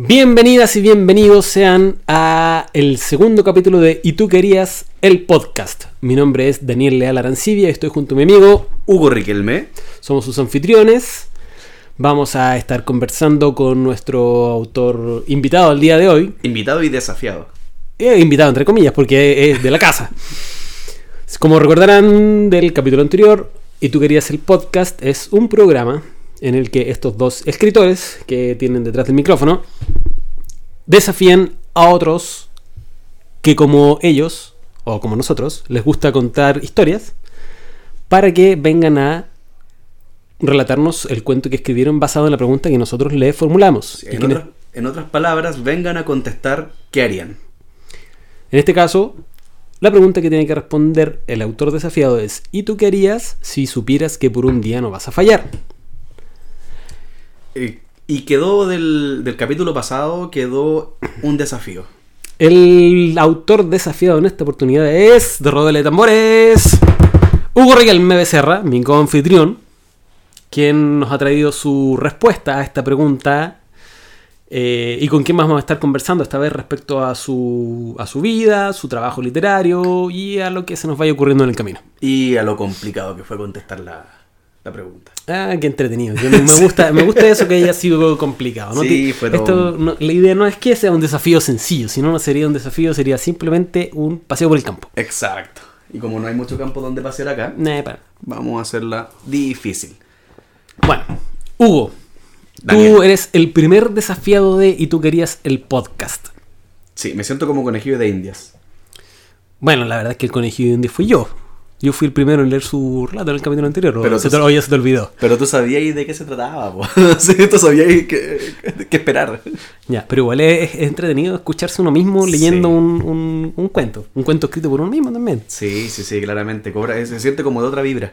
Bienvenidas y bienvenidos sean a el segundo capítulo de Y tú querías el podcast. Mi nombre es Daniel Leal Arancibia y estoy junto a mi amigo Hugo Riquelme. Somos sus anfitriones. Vamos a estar conversando con nuestro autor invitado al día de hoy. Invitado y desafiado. Eh, invitado entre comillas porque es de la casa. Como recordarán del capítulo anterior, Y tú querías el podcast es un programa en el que estos dos escritores que tienen detrás del micrófono desafían a otros que como ellos o como nosotros les gusta contar historias para que vengan a relatarnos el cuento que escribieron basado en la pregunta que nosotros les formulamos. en, otras, en otras palabras, vengan a contestar qué harían. En este caso, la pregunta que tiene que responder el autor desafiado es ¿y tú qué harías si supieras que por un día no vas a fallar? Eh, y quedó del, del capítulo pasado, quedó un desafío. El autor desafiado en esta oportunidad es, de Rodele de Tambores, Hugo Riquelme Becerra, mi coanfitrión, quien nos ha traído su respuesta a esta pregunta eh, y con quien más vamos a estar conversando esta vez respecto a su, a su vida, su trabajo literario y a lo que se nos vaya ocurriendo en el camino. Y a lo complicado que fue contestar la, la pregunta. Ah, qué entretenido. Yo me, gusta, me gusta eso que haya sido complicado. ¿no? Sí, fue Esto, no, la idea no es que sea un desafío sencillo, sino no sería un desafío, sería simplemente un paseo por el campo. Exacto. Y como no hay mucho campo donde pasear acá, Nah, para. vamos a hacerla difícil. Bueno, Hugo, Daniel. tú eres el primer desafiado de y tú querías el podcast. Sí, me siento como conejillo de indias. Bueno, la verdad es que el conejillo de India fui yo. Yo fui el primero en leer su relato en el capítulo anterior. o Pero se te, o ya se te olvidó. Pero tú sabías de qué se trataba. Sí, tú sabías qué, qué esperar. Ya, pero igual es, es entretenido escucharse uno mismo leyendo Sí. un, un- un cuento. Un cuento escrito por uno mismo también. Sí, sí, sí, claramente. Cobra, se siente como de otra vibra.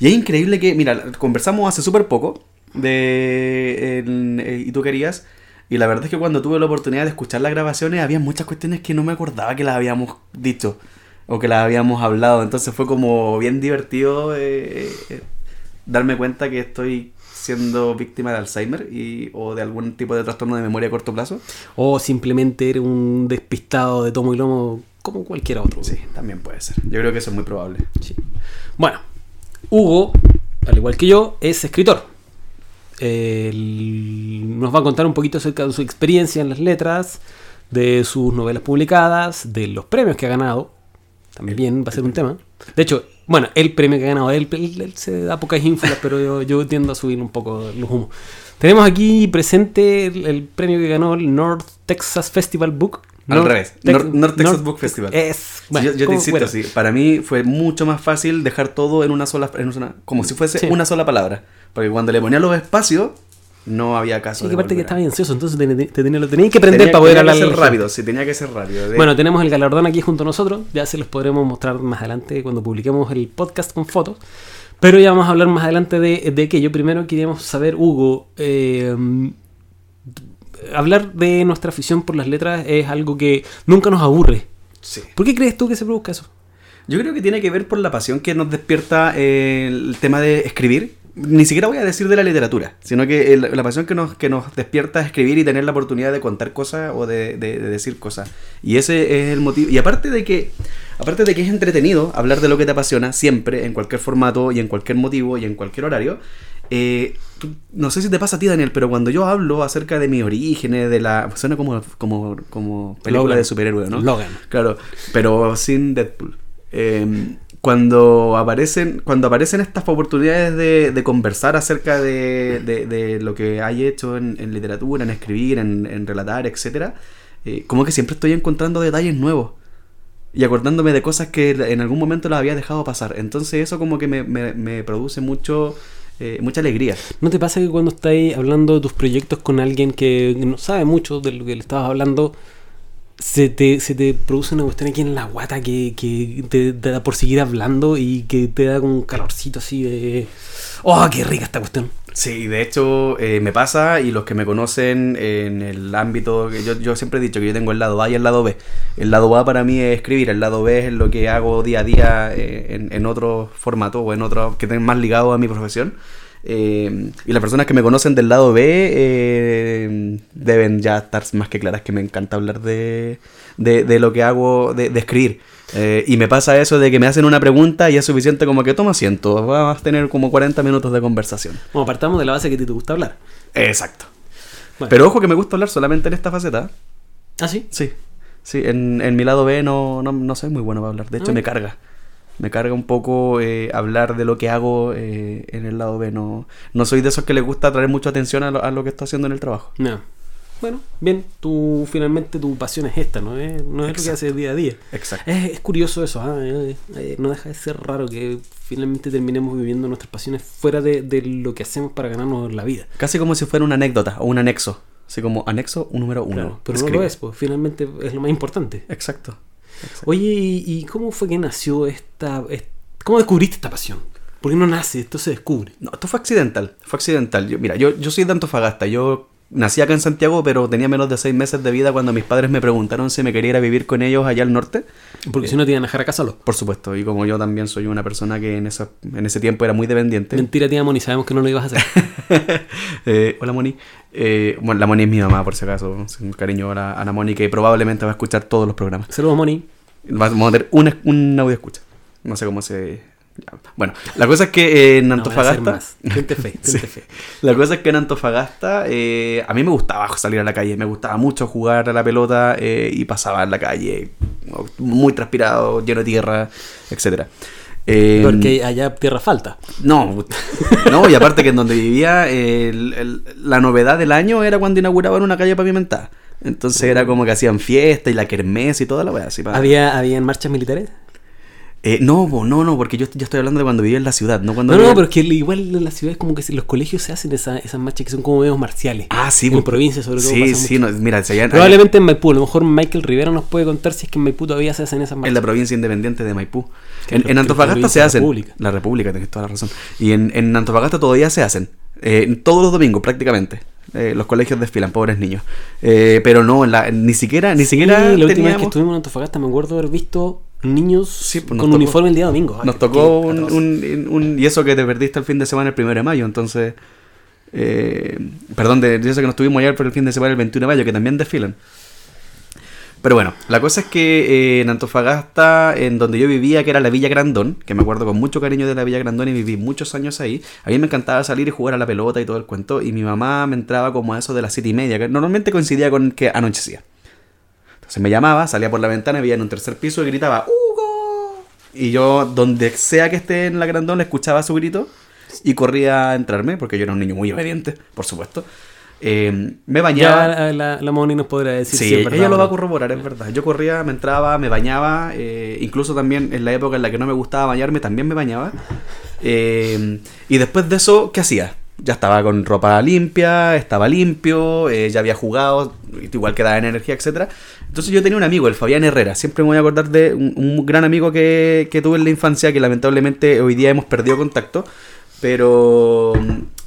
Y es increíble que, mira, conversamos hace súper poco de en- eh, Y tú querías. Y la verdad es que cuando tuve la oportunidad de escuchar las grabaciones, había muchas cuestiones que no me acordaba que las habíamos dicho o que las habíamos hablado. Entonces fue como bien divertido eh, eh, darme cuenta que estoy siendo víctima de Alzheimer y, o de algún tipo de trastorno de memoria a corto plazo. O simplemente eres un despistado de tomo y lomo como cualquier otro. Sí, también puede ser. Yo creo que eso es muy probable. Sí. Bueno, Hugo, al igual que yo, es escritor. Él nos va a contar un poquito acerca de su experiencia en las letras, de sus novelas publicadas, de los premios que ha ganado. También va a ser un tema. De hecho, bueno, el premio que ha ganado él, él, él se da pocas ínfulas, pero yo, yo tiendo a subir un poco los humos. Tenemos aquí presente el, el premio que ganó el North Texas Festival Book. Al North revés, Tex- North- North Texas Book Festival. Es, Sí, yo, yo te ¿cómo insisto, sí. Para mí fue mucho más fácil dejar todo en una sola, en una- como si fuese Sí. una sola palabra. Porque cuando le ponía los espacios, no había caso. De que aparte que estaba ansioso, entonces te, te- te tenía- lo tenías que prender Tenía- para poder tenía hablar. que ser rápido, sí, tenía que ser rápido. De- Bueno, tenemos el galardón aquí junto a nosotros. Ya se los podremos mostrar más adelante cuando publiquemos el podcast con fotos. Pero ya vamos a hablar más adelante de, de aquello. Primero queríamos saber, Hugo, eh, hablar de nuestra afición por las letras es algo que nunca nos aburre. sí. ¿Por qué crees tú que se produzca eso? Yo creo que tiene que ver por la pasión que nos despierta eh, el tema de escribir. Ni siquiera voy a decir de la literatura, sino que el- la pasión que nos, que nos despierta a escribir y tener la oportunidad de contar cosas o de, de- de decir cosas. Y ese es el motivo. Y aparte de que aparte de que es entretenido hablar de lo que te apasiona siempre, en cualquier formato y en cualquier motivo y en cualquier horario, eh, tú- no sé si te pasa a ti, Daniel, pero cuando yo hablo acerca de mis orígenes, de la... Suena como, como, como película Logan. de superhéroe, ¿no? Logan. Claro, pero sin Deadpool. Eh, cuando aparecen cuando aparecen estas oportunidades de, de conversar acerca de, de- de lo que hay hecho en, en literatura, en escribir, en, en relatar, etcétera, eh, como que siempre estoy encontrando detalles nuevos y acordándome de cosas que en algún momento las había dejado pasar. Entonces eso como que me, me- me produce mucho eh, mucha alegría. ¿No te pasa que cuando estáis hablando de tus proyectos con alguien que no sabe mucho de lo que le estabas hablando, se te, se te produce una cuestión aquí en la guata que, que te, da por seguir hablando y que te da como un calorcito así de... ¡Oh, qué rica esta cuestión! Sí, de hecho eh, me pasa y los que me conocen en el ámbito, yo, yo siempre he dicho que yo tengo el lado A y el lado B. El lado A para mí es escribir, el lado B es lo que hago día a día eh, en, en otro formato o en otro que estén más ligado a mi profesión. Eh, y las personas que me conocen del lado B eh, deben ya estar más que claras que me encanta hablar de, de, de lo que hago, de, de escribir. Eh, y me pasa eso de que me hacen una pregunta y es suficiente como que toma asiento, vas a tener como 40 minutos de conversación. Bueno, partamos de la base que a ti te gusta hablar. Exacto. Bueno. Pero ojo que me gusta hablar solamente en esta faceta. ¿Ah, sí? Sí, sí, en, en mi lado B no, no, no soy muy bueno para hablar. De hecho, Ah. me carga. Me carga un poco eh, hablar de lo que hago eh, en el lado B. No, no soy de esos que les gusta traer mucha atención a lo, a lo que estoy haciendo en el trabajo. No. Bueno, bien, tú finalmente tu pasión es esta, ¿no? es no es lo que haces día a día. Exacto. Es, es curioso eso, ¿ah? Eh, eh, no deja de ser raro que finalmente terminemos viviendo nuestras pasiones fuera de, de lo que hacemos para ganarnos la vida. Casi como si fuera una anécdota o un anexo. Así como anexo un número uno. Claro, pero no Escribe. lo es, pues finalmente es lo más importante. Exacto. Exacto. Oye, ¿y, y cómo fue que nació esta, est- ¿Cómo descubriste esta pasión? Porque no nace, esto se descubre. No, esto fue accidental. Fue accidental. Yo, mira, yo, yo soy de Antofagasta. Yo nací acá en Santiago, pero tenía menos de seis meses de vida cuando mis padres me preguntaron si me quería ir a vivir con ellos allá al norte. Porque si no te iban a dejar acá solo. Por supuesto, y como yo también soy una persona que en, esa, en ese tiempo era muy dependiente. Mentira, tía Moni, sabemos que no lo ibas a hacer. Eh, hola Moni. Eh, bueno, la Moni es mi mamá, por si acaso. Un cariño a la, a la Moni que probablemente va a escuchar todos los programas. Saludos, Moni. Vamos a tener una, un audio escucha. No sé cómo se... Bueno, la cosa es que eh, en No, Antofagasta... más. Tente fe, Sí. tente fe. La cosa es que en Antofagasta eh, a mí me gustaba salir a la calle, me gustaba mucho jugar a la pelota eh, y pasaba en la calle muy transpirado, lleno de tierra, etcétera. Eh, Porque allá tierra falta. no, no, y aparte que en donde vivía, el- el- la novedad del año era cuando inauguraban una calle pavimentada. Entonces era como que hacían fiesta y la kermés y toda la weá. para- ¿Había, ¿Habían marchas militares? Eh, no, no, no, porque yo ya estoy hablando de cuando vivía en la ciudad, no cuando No, no, vivía- pero es que igual en las ciudades como que los colegios se hacen esa- esas marchas que son como medios marciales. Ah, sí, En bo. provincia sobre todo Sí, sí, no, mira, si allá- Probablemente en Maipú, a lo mejor Michael Rivera nos puede contar si es que en Maipú todavía se hacen esas En marchas. la provincia independiente de Maipú. En, la- en Antofagasta la se hacen. República. La República, tenés toda la razón. Y en, en Antofagasta todavía se hacen. Eh, todos los domingos prácticamente. Eh, los colegios desfilan, pobres niños. Eh, pero no, la- ni siquiera, ni Sí, siquiera la última vez que estuvimos en Antofagasta me acuerdo haber visto niños Sí, pues, con nos tocó- uniforme el día domingo. Ay, Nos qué- tocó un, atroz. un- un- Y eso que te perdiste el fin de semana el primero de mayo, entonces. eh, perdón, de, sé que no estuvimos ayer, pero el fin de semana el 21 de mayo, que también desfilan. Pero bueno, la cosa es que eh, en Antofagasta, en donde yo vivía, que era la Villa Grandón, que me acuerdo con mucho cariño de la Villa Grandón y viví muchos años ahí, a mí me encantaba salir y jugar a la pelota y todo el cuento, y mi mamá me entraba como a eso de las siete y media, que normalmente coincidía con que anochecía. Entonces me llamaba, salía por la ventana, veía en un tercer piso y gritaba ¡Hugo! Y yo, donde sea que esté en la Grandón, escuchaba su grito y corría a entrarme, porque yo era un niño muy obediente, por supuesto. Eh, me bañaba. Ya la, la Moni nos podrá decir Sí, si es verdad ella lo va a corroborar, es verdad. Yo corría, me entraba, me bañaba, eh, incluso también en la época en la que no me gustaba bañarme, también me bañaba. Eh, y después de eso, ¿qué hacía? Ya estaba con ropa limpia, estaba limpio, eh, ya había jugado, igual quedaba en energía, etcétera. Entonces yo tenía un amigo, el Fabián Herrera, siempre me voy a acordar de un, un gran amigo que, que tuve en la infancia, que lamentablemente hoy día hemos perdido contacto, pero,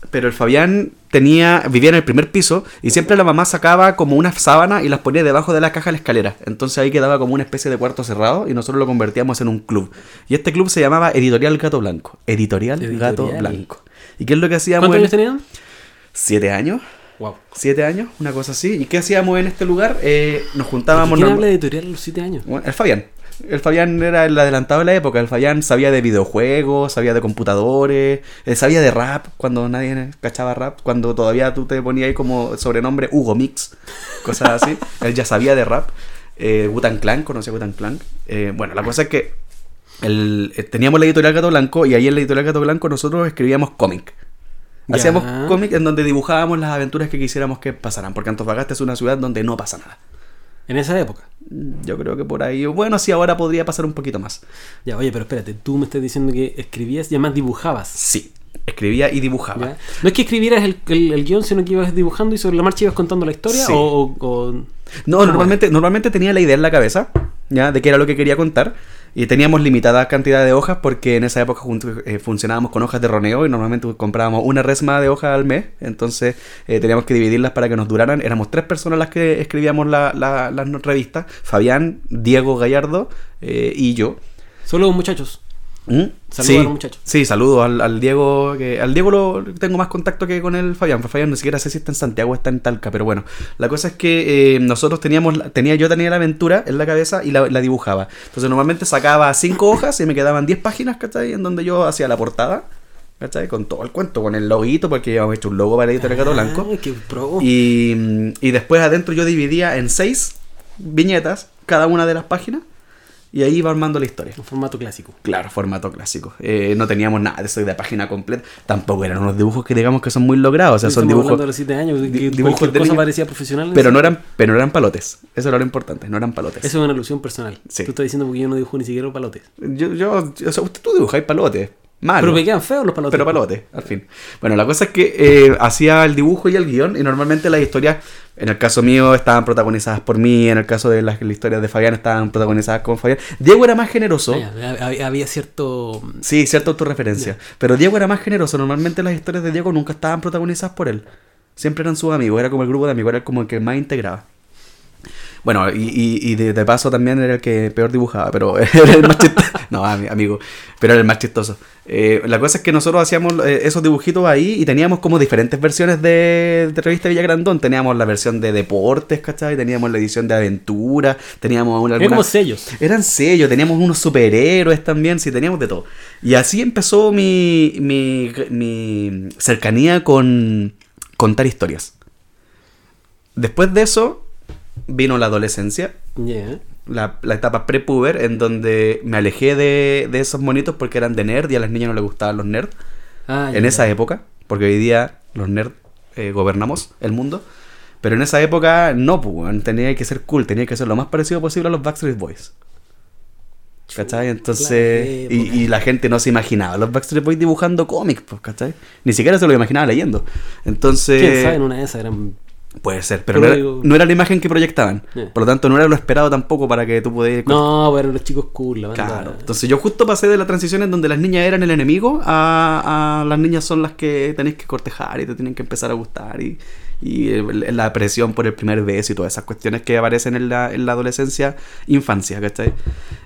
pero el Fabián tenía, vivía en el primer piso y siempre la mamá sacaba como una sábana y las ponía debajo de la caja de la escalera. Entonces ahí quedaba como una especie de cuarto cerrado y nosotros lo convertíamos en un club. Y este club se llamaba Editorial Gato Blanco. Editorial, Gato Editorial. Blanco. ¿Y qué es lo que hacíamos? ¿Cuántos años tenían? Siete años. Wow. Siete años, una cosa así. ¿Y qué hacíamos en este lugar? Eh, nos juntábamos... ¿Quién habla de editorial a los 7 años? bueno, el Fabián. El Fabián era el adelantado de la época. El Fabián sabía de videojuegos, sabía de computadores, eh, sabía de rap cuando nadie cachaba rap, cuando todavía tú te ponías ahí como sobrenombre Hugo Mix, cosas así. Él ya sabía de rap. Eh, Wu-Tang Clan, conocía Wu-Tang Clan. Eh, bueno, la cosa es que el- eh, teníamos la editorial Gato Blanco y ahí en la editorial Gato Blanco nosotros escribíamos cómic. Ya. Hacíamos cómic en donde dibujábamos las aventuras que quisiéramos que pasaran, porque Antofagasta es una ciudad donde no pasa nada. En esa época. Yo creo que por ahí, bueno, sí, ahora podría pasar un poquito más. Ya, oye, pero espérate, tú me estás diciendo que escribías y además dibujabas. Sí, escribía y dibujaba. ¿ya? No es que escribieras el, el- el guion, sino que ibas dibujando y sobre la marcha ibas contando la historia Sí. o, No, ¿Cómo normalmente, normalmente tenía la idea en la cabeza, ya, de qué era lo que quería contar. Y teníamos limitada cantidad de hojas porque en esa época junto- eh, funcionábamos con hojas de roneo y normalmente comprábamos una resma de hojas al mes. Entonces eh, teníamos que dividirlas para que nos duraran. Éramos tres personas las que escribíamos la- la- las revistas. Fabián, Diego Gallardo eh, y yo. Solo muchachos. ¿Mm? Saludos sí, a los muchachos. Sí, saludos al, al Diego. Que, al Diego lo tengo más contacto que con el Fabián. Fabián ni siquiera sé si está en Santiago o está en Talca, pero bueno. La cosa es que eh, nosotros teníamos, tenía, yo tenía la aventura en la cabeza y la, la dibujaba. Entonces normalmente sacaba cinco hojas y me quedaban 10 páginas, ¿cachai? En donde yo hacía la portada, ¿cachai? Con todo el cuento, con el loguito, porque habíamos hecho un logo para Editorial Gato Blanco. Ah, qué pro. Y, y después adentro yo dividía en seis viñetas cada una de las páginas y ahí iba armando la historia. Un formato clásico. Claro, formato clásico. Eh, no teníamos nada de eso de página completa. Tampoco eran unos dibujos que digamos que son muy logrados. O sea, son dibujos. de los 7 años, que di- dibujos de cosa parecía profesional. Pero no eran, pero no eran palotes. Eso era lo importante, no eran palotes. Eso es una alusión personal. Sí. Tú estás diciendo porque yo no dibujo ni siquiera los palotes. Yo, yo, o sea, usted tú dibujáis palotes. Malo. Pero me quedan feos los palotes. Pero palote, al fin. Bueno, la cosa es que eh, hacía el dibujo y el guion, y normalmente las historias, en el caso mío, estaban protagonizadas por mí, en el caso de las, las historias de Fabián, estaban protagonizadas con Fabián. Diego era más generoso. Ah, había, había cierto. Sí, cierta autorreferencia. Pero Diego era más generoso. Normalmente las historias de Diego nunca estaban protagonizadas por él. Siempre eran sus amigos, era como el grupo de amigos, era como el que más integraba. Bueno, y, y- y de, de paso también era el que peor dibujaba, pero era el más chistoso. No, ami- amigo, pero era el más chistoso. Eh, la cosa es que nosotros hacíamos eh, esos dibujitos ahí y teníamos como diferentes versiones de, de revista Villagrandón. Teníamos la versión de deportes, ¿cachai? Teníamos la edición de aventura, teníamos una... Como alguna- sellos. eran sellos, teníamos unos superhéroes también, sí, teníamos de todo. Y así empezó mi, mi, mi cercanía con contar historias. Después de eso vino la adolescencia, Ya. la, la etapa prepuber, en donde me alejé de, de esos monitos porque eran de nerd y a las niñas no les gustaban los nerds. Ah, en esa época, porque hoy día los nerds eh, gobernamos el mundo. Pero en esa época no, pues, tenía que ser cool, tenía que ser lo más parecido posible a los Backstreet Boys. ¿Cachai? Entonces, y, y la gente no se imaginaba los Backstreet Boys dibujando cómics, pues, ¿cachai? Ni siquiera se lo imaginaba leyendo. Entonces, ¿Quién sabe? En una de esas eran. Puede ser, pero, Pero no, era, digo- no era la imagen que proyectaban. Yeah. Por lo tanto, no era lo esperado tampoco para que tú pudieras... No, pero los chicos cool, la banda. Claro. Entonces yo justo pasé de la transición en donde las niñas eran el enemigo a, a las niñas son las que tenéis que cortejar y te tienen que empezar a gustar y, y la presión por el primer beso y todas esas cuestiones que aparecen en la, en la adolescencia, infancia, ¿cachai?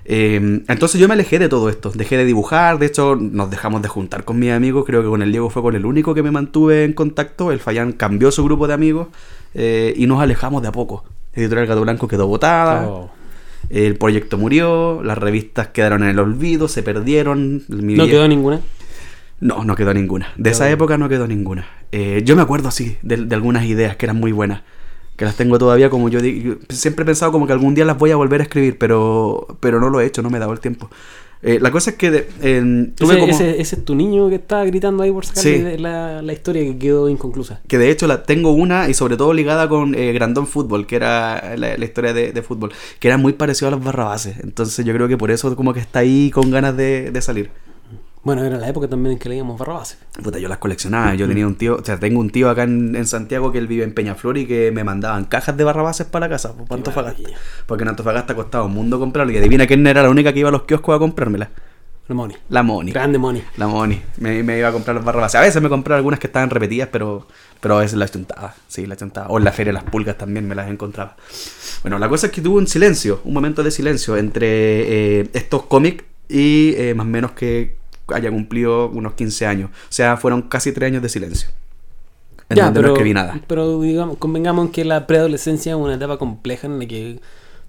Eh, entonces yo me alejé de todo esto, dejé de dibujar, de hecho nos dejamos de juntar con mis amigos, creo que con el Diego fue con el único que me mantuve en contacto, el Fayán cambió su grupo de amigos eh, y nos alejamos de a poco. Editorial Gato Blanco quedó botada. Oh. El proyecto murió, las revistas quedaron en el olvido, se perdieron. mi No quedó ninguna. No, no quedó ninguna. De esa época no quedó ninguna. Eh, yo me acuerdo así de, de algunas ideas que eran muy buenas. Que las tengo todavía como yo, siempre he pensado como que algún día las voy a volver a escribir, pero, pero no lo he hecho, no me he dado el tiempo. Eh, la cosa es que de- en- tuve Ese, como... ese- ese es tu niño que está gritando ahí por sacarle Sí. la, la historia que quedó inconclusa. Que de hecho la tengo una y sobre todo ligada con eh, Grandón Fútbol, que era la, la historia de, de fútbol, que era muy parecido a los barrabases. Entonces yo creo que por eso como que está ahí con ganas de, de salir. Bueno, era la época también en que leíamos Barrabás. Puta, yo las coleccionaba. Yo tenía un tío, o sea, tengo un tío acá en, en Santiago que él vive en Peñaflor y que me mandaban cajas de barrabases para la casa, para Antofagasta. Porque en Antofagasta costaba un mundo comprarlo. Y adivina quién era la única que iba a los kioscos a comprármela. La Moni. La Moni. Grande Moni. La Moni. Me, me iba a comprar los barrabases. A veces me compraba algunas que estaban repetidas, pero, pero a veces las chuntaba. Sí, las chuntaba. O en la feria de las pulgas también me las encontraba. Bueno, la cosa es que tuvo un silencio, un momento de silencio entre eh, estos cómics y eh, más o menos que haya cumplido unos 15 años. O sea, fueron casi 3 años de silencio. En Ya, donde pero, no escribí nada. pero digamos, convengamos en que la preadolescencia es una etapa compleja en la que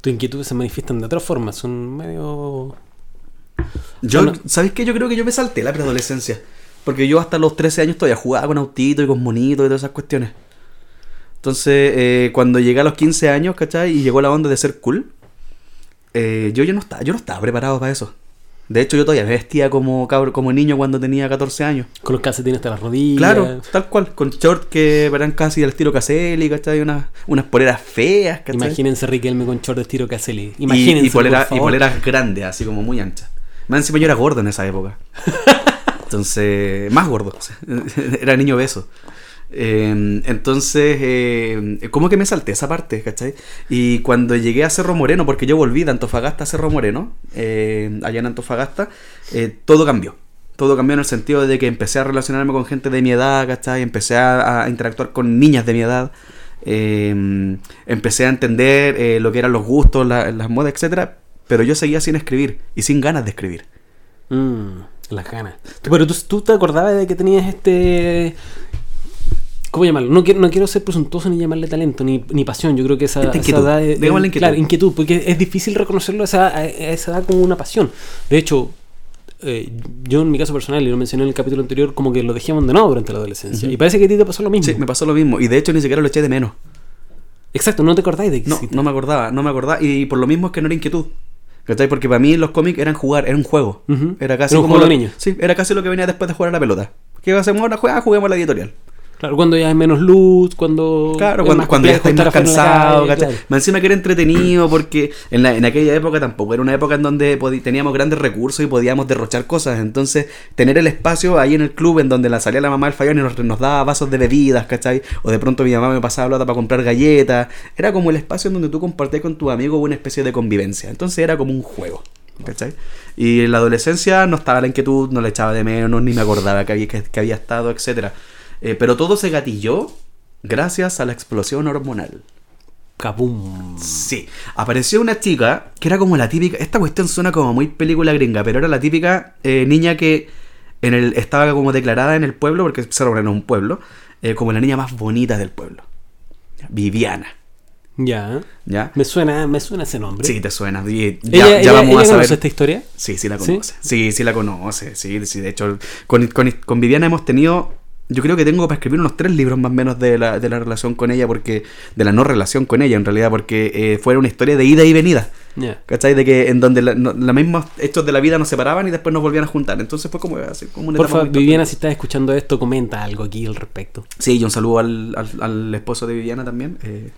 tus inquietudes se manifiestan de otra forma. Son medio. Yo, Bueno. ¿Sabéis qué? Yo creo que yo me salté la preadolescencia. Porque yo hasta los 13 años todavía jugaba con autitos y con monitos y todas esas cuestiones. Entonces, eh, cuando llegué a los 15 años, ¿cachai? Y llegó la onda de ser cool, eh, yo ya no estaba, yo no estaba preparado para eso. De hecho, yo todavía me vestía como cabro, como niño cuando tenía 14 años. Con los calcetines hasta las rodillas. Claro, tal cual, con shorts que eran casi del estilo Caselli, ¿cachai? Unas, unas poleras feas, ¿cachai? Imagínense Riquelme con short de estilo Caselli. Imagínense. y, polera- y poleras grandes, así como muy anchas. Más encima yo era gordo en esa época. Entonces, más gordo. era niño beso. Eh, entonces, eh, como que me salté esa parte, ¿cachai? Y cuando llegué a Cerro Moreno, porque yo volví de Antofagasta a Cerro Moreno, eh, allá en Antofagasta, eh, todo cambió. Todo cambió en el sentido de que empecé a relacionarme con gente de mi edad, ¿cachai? Empecé a, interactuar con niñas de mi edad. empecé a entender eh, lo que eran los gustos, la- las modas, etcétera, pero yo seguía sin escribir y sin ganas de escribir. Mm, las ganas. Pero tú, tú te acordabas de que tenías este. ¿Cómo llamarlo? No quiero, no quiero ser presuntuoso ni llamarle talento, ni, ni pasión. Yo creo que esa, Esta esa inquietud. edad inquietud. Claro, inquietud, porque es difícil reconocerlo a esa, a esa edad como una pasión. De hecho, eh, yo en mi caso personal, y lo mencioné en el capítulo anterior, como que lo dejé abandonado durante la adolescencia. Y parece que a ti te pasó lo mismo. Sí, me pasó lo mismo. Y de hecho ni siquiera lo eché de menos. Exacto, no te acordáis de que No, existe. no me acordaba, no me acordaba. Y por lo mismo es que no era inquietud. ¿Cachai? Porque para mí los cómics eran jugar, era un juego. Era casi Era un como juego lo- de niños. Sí, era casi lo que venía después de jugar a la pelota. ¿Qué hacemos ahora? Juega, juguemos a la editorial. Claro, cuando ya hay menos luz, cuando. Claro, cuando, ya estáis más cansados, calle, ¿cachai? claro. Más encima que era entretenido porque en, la- en aquella época tampoco era una época en donde teníamos grandes recursos y podíamos derrochar cosas. Entonces, tener el espacio ahí en el club en donde la salía la mamá del fallón y nos, nos daba vasos de bebidas, ¿cachai? O de pronto mi mamá me pasaba plata para comprar galletas. Era como el espacio en donde tú compartías con tu amigo una especie de convivencia. Entonces era como un juego. ¿Cachai? Y en la adolescencia no estaba la inquietud, no le echaba de menos, ni me acordaba que había, que, que había estado, etcétera Eh, pero todo se gatilló gracias a la explosión hormonal. Kabum. Sí, apareció una chica que era como la típica. Esta cuestión suena como muy película gringa, pero era la típica eh, niña que en el, estaba como declarada en el pueblo, porque Cerro Moreno es un pueblo, eh, como la niña más bonita del pueblo. Viviana. Ya. ¿Ya? Me suena, me suena ese nombre. Sí, te suena. y ¿Ella, ya, ya vamos ella a saber. conoce esta historia? Sí, sí la ¿Sí? conoce. ¿Sí? sí, la conoce. Sí, sí, de hecho, con, con, con Viviana hemos tenido. Yo creo que tengo para escribir unos tres libros más o menos de la, de la relación con ella, porque. De la no relación con ella, en realidad, porque eh, fue una historia de ida y venida. Ya. ¿Cachai? De que en donde la- no- los mismos hechos de la vida nos separaban y después nos volvían a juntar. Entonces fue como, así, como una Por favor, Viviana, si estás escuchando esto, comenta algo aquí al respecto. Sí, y un saludo al, al, al esposo de Viviana también. eh,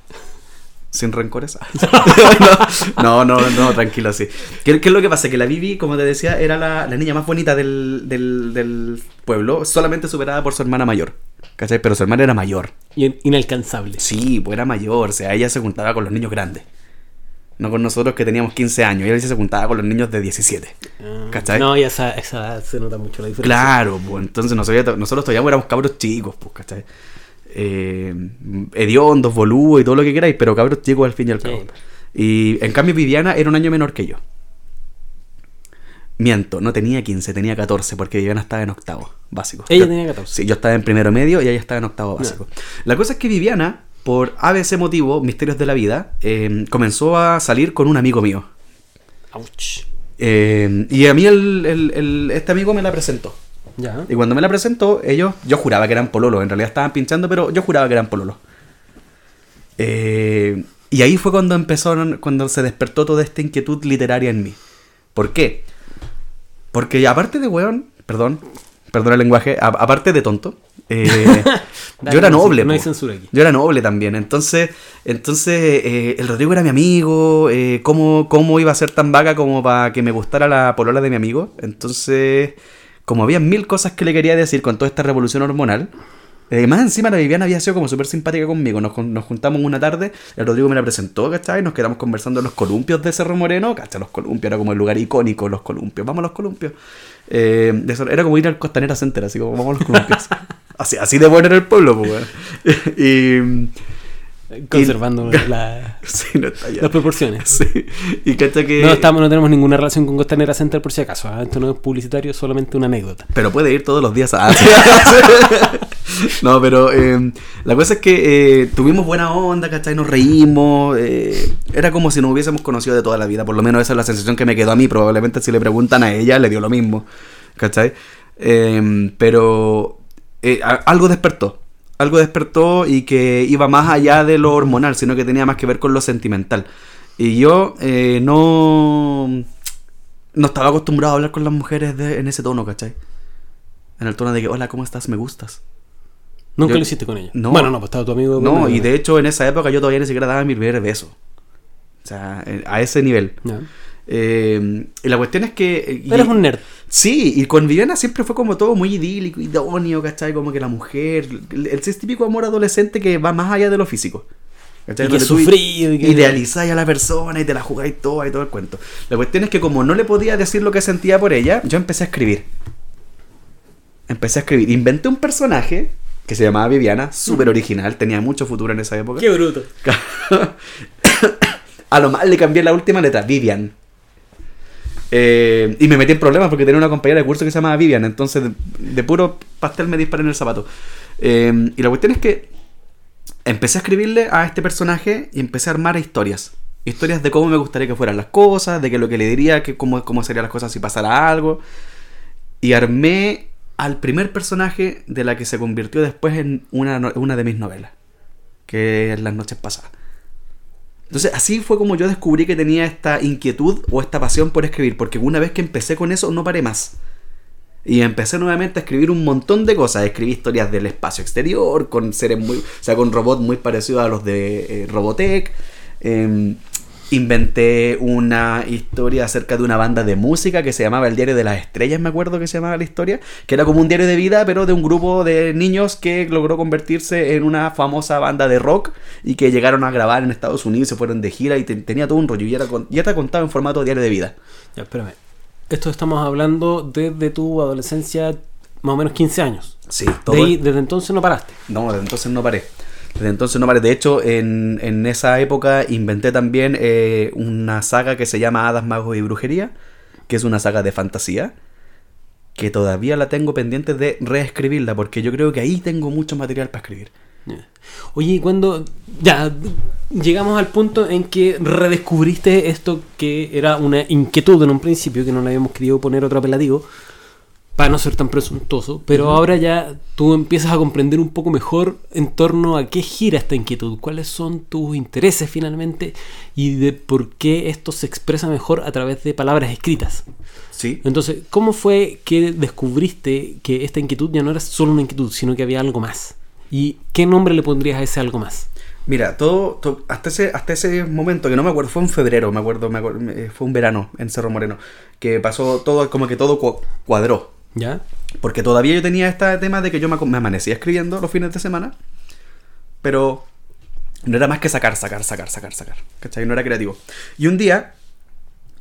sin rencores. no, no, no, no, tranquilo, sí. ¿Qué, qué es lo que pasa? Que la Vivi, como te decía, era la, la niña más bonita del, del, del pueblo, solamente superada por su hermana mayor. ¿Cachai? Pero su hermana era mayor. Y in- inalcanzable. Sí, pues era mayor, o sea, ella se juntaba con los niños grandes. No con nosotros que teníamos 15 años, ella se juntaba con los niños de 17. Ah, ¿Cachai? No, y esa, esa se nota mucho la diferencia. Claro, pues entonces nosotros, nosotros todavía éramos cabros chicos, pues, ¿cachai? Eh, hediondos, boludos y todo lo que queráis, pero cabros chicos al fin y al cabo. Sí. Y en cambio Viviana era un año menor que yo. Miento, no tenía 15, tenía 14, porque Viviana estaba en octavo básico. Ella Yo- tenía 14. Sí, yo estaba en primero medio y ella estaba en octavo básico. La cosa es que Viviana, por ABC motivo, Misterios de la Vida, eh, comenzó a salir con un amigo mío. Ouch. Eh, y a mí el- el- el- este amigo me la presentó. Ya. Y cuando me la presentó, ellos, yo juraba que eran pololos, en realidad estaban pinchando, pero yo juraba que eran pololos. Eh, y ahí fue cuando empezó, cuando se despertó toda esta inquietud literaria en mí. ¿Por qué? Porque aparte de weón, perdón, perdón el lenguaje, a- aparte de tonto, eh, yo era noble. no hay censura aquí. Yo era noble también. Entonces, entonces eh, el Rodrigo era mi amigo. eh, ¿cómo, ¿Cómo iba a ser tan vaga como para que me gustara la polola de mi amigo? Entonces, como había mil cosas que le quería decir con toda esta revolución hormonal. eh, más encima la Viviana había sido como súper simpática conmigo. Nos, nos juntamos una tarde, el Rodrigo me la presentó, ¿cachai? Nos quedamos conversando en los columpios de Cerro Moreno. ¿Cachai? Los columpios era como el lugar icónico, los columpios. Vamos a los columpios. Eh, eso- era como ir al Costanera Center, así como vamos a los columpios. así, así de bueno era el pueblo, pues, y. Conservando la- Sí, no está ya. las proporciones. Sí. Y cacha que. No, estamos, no tenemos ninguna relación con Costanera Center por si acaso. ¿ah? Esto no es publicitario, solamente una anécdota. Pero puede ir todos los días a. no, pero eh, la cosa es que eh, tuvimos buena onda, ¿cachai? Nos reímos. eh, era como si nos hubiésemos conocido de toda la vida. Por lo menos esa es la sensación que me quedó a mí. Probablemente si le preguntan a ella, le dio lo mismo. ¿cachai? Eh, pero eh, algo despertó. Algo despertó y que iba más allá de lo hormonal, sino que tenía más que ver con lo sentimental. Y yo eh, no. No estaba acostumbrado a hablar con las mujeres de- en ese tono, ¿cachai? En el tono de que, hola, ¿cómo estás? ¿Me gustas? Nunca Yo- lo hiciste con ella. No. Bueno, no, pues estaba tu amigo. No, y de hecho en esa época yo todavía ni siquiera daba mi primer beso. O sea, eh, a ese nivel. Eh, y la cuestión es que... eh, y- Eres un nerd. Sí, y con Viviana siempre fue como todo muy idílico, idóneo, ¿cachai? Como que la mujer, el, el típico amor adolescente que va más allá de lo físico. ¿cachai? Y que sufrido y que- Idealizáis a la persona y te la jugáis toda y todo el cuento. La cuestión es que como no le podía decir lo que sentía por ella, yo empecé a escribir. Empecé a escribir. Inventé un personaje que se llamaba Viviana, súper original, tenía mucho futuro en esa época. Qué bruto. a lo mal le cambié la última letra, Vivian. Eh, y me metí en problemas porque tenía una compañera de curso que se llamaba Vivian, entonces de, puro pastel me disparé en el zapato. Eh, y la cuestión es que empecé a escribirle a este personaje y empecé a armar historias. Historias de cómo me gustaría que fueran las cosas, de que lo que le diría, que cómo, cómo serían las cosas si pasara algo. Y armé al primer personaje de la que se convirtió después en una, una de mis novelas, que es Las noches pasadas. Entonces así fue como yo descubrí que tenía esta inquietud o esta pasión por escribir, porque una vez que empecé con eso no paré más. Y empecé nuevamente a escribir un montón de cosas. Escribí historias del espacio exterior, con seres muy. O sea, con robots muy parecidos a los de eh, Robotech. Em, inventé una historia acerca de una banda de música que se llamaba El Diario de las Estrellas, me acuerdo que se llamaba la historia. Que era como un diario de vida, pero de un grupo de niños que logró convertirse en una famosa banda de rock y que llegaron a grabar en Estados Unidos, se fueron de gira y te- tenía todo un rollo. Y era con- ya te contaba en formato diario de vida. Ya, espérame. Esto estamos hablando desde tu adolescencia, más o menos 15 años. Sí, De ahí, desde entonces no paraste. No, desde entonces no paré. Entonces no paré. De hecho, en, en esa época inventé también eh, una saga que se llama Hadas, Magos y Brujería, que es una saga de fantasía, que todavía la tengo pendiente de reescribirla, porque yo creo que ahí tengo mucho material para escribir. Oye, cuando ya llegamos al punto en que redescubriste esto que era una inquietud en un principio, que no le habíamos querido poner otro apelativo, para no ser tan presuntuoso, pero ahora ya tú empiezas a comprender un poco mejor en torno a qué gira esta inquietud, cuáles son tus intereses finalmente y de por qué esto se expresa mejor a través de palabras escritas. ¿Sí? Entonces, ¿cómo fue que descubriste que esta inquietud ya no era solo una inquietud, sino que había algo más? ¿Y qué nombre le pondrías a ese algo más? Mira, todo, to- hasta ese hasta ese momento que no me acuerdo, fue en febrero, me acuerdo, me acuerdo, eh, fue un verano en Cerro Moreno, que pasó todo como que todo cu- cuadró. Porque todavía yo tenía este tema de que yo me, amanecía escribiendo los fines de semana, pero no era más que sacar, sacar, sacar, sacar, sacar. ¿Cachai? No era creativo. Y un día,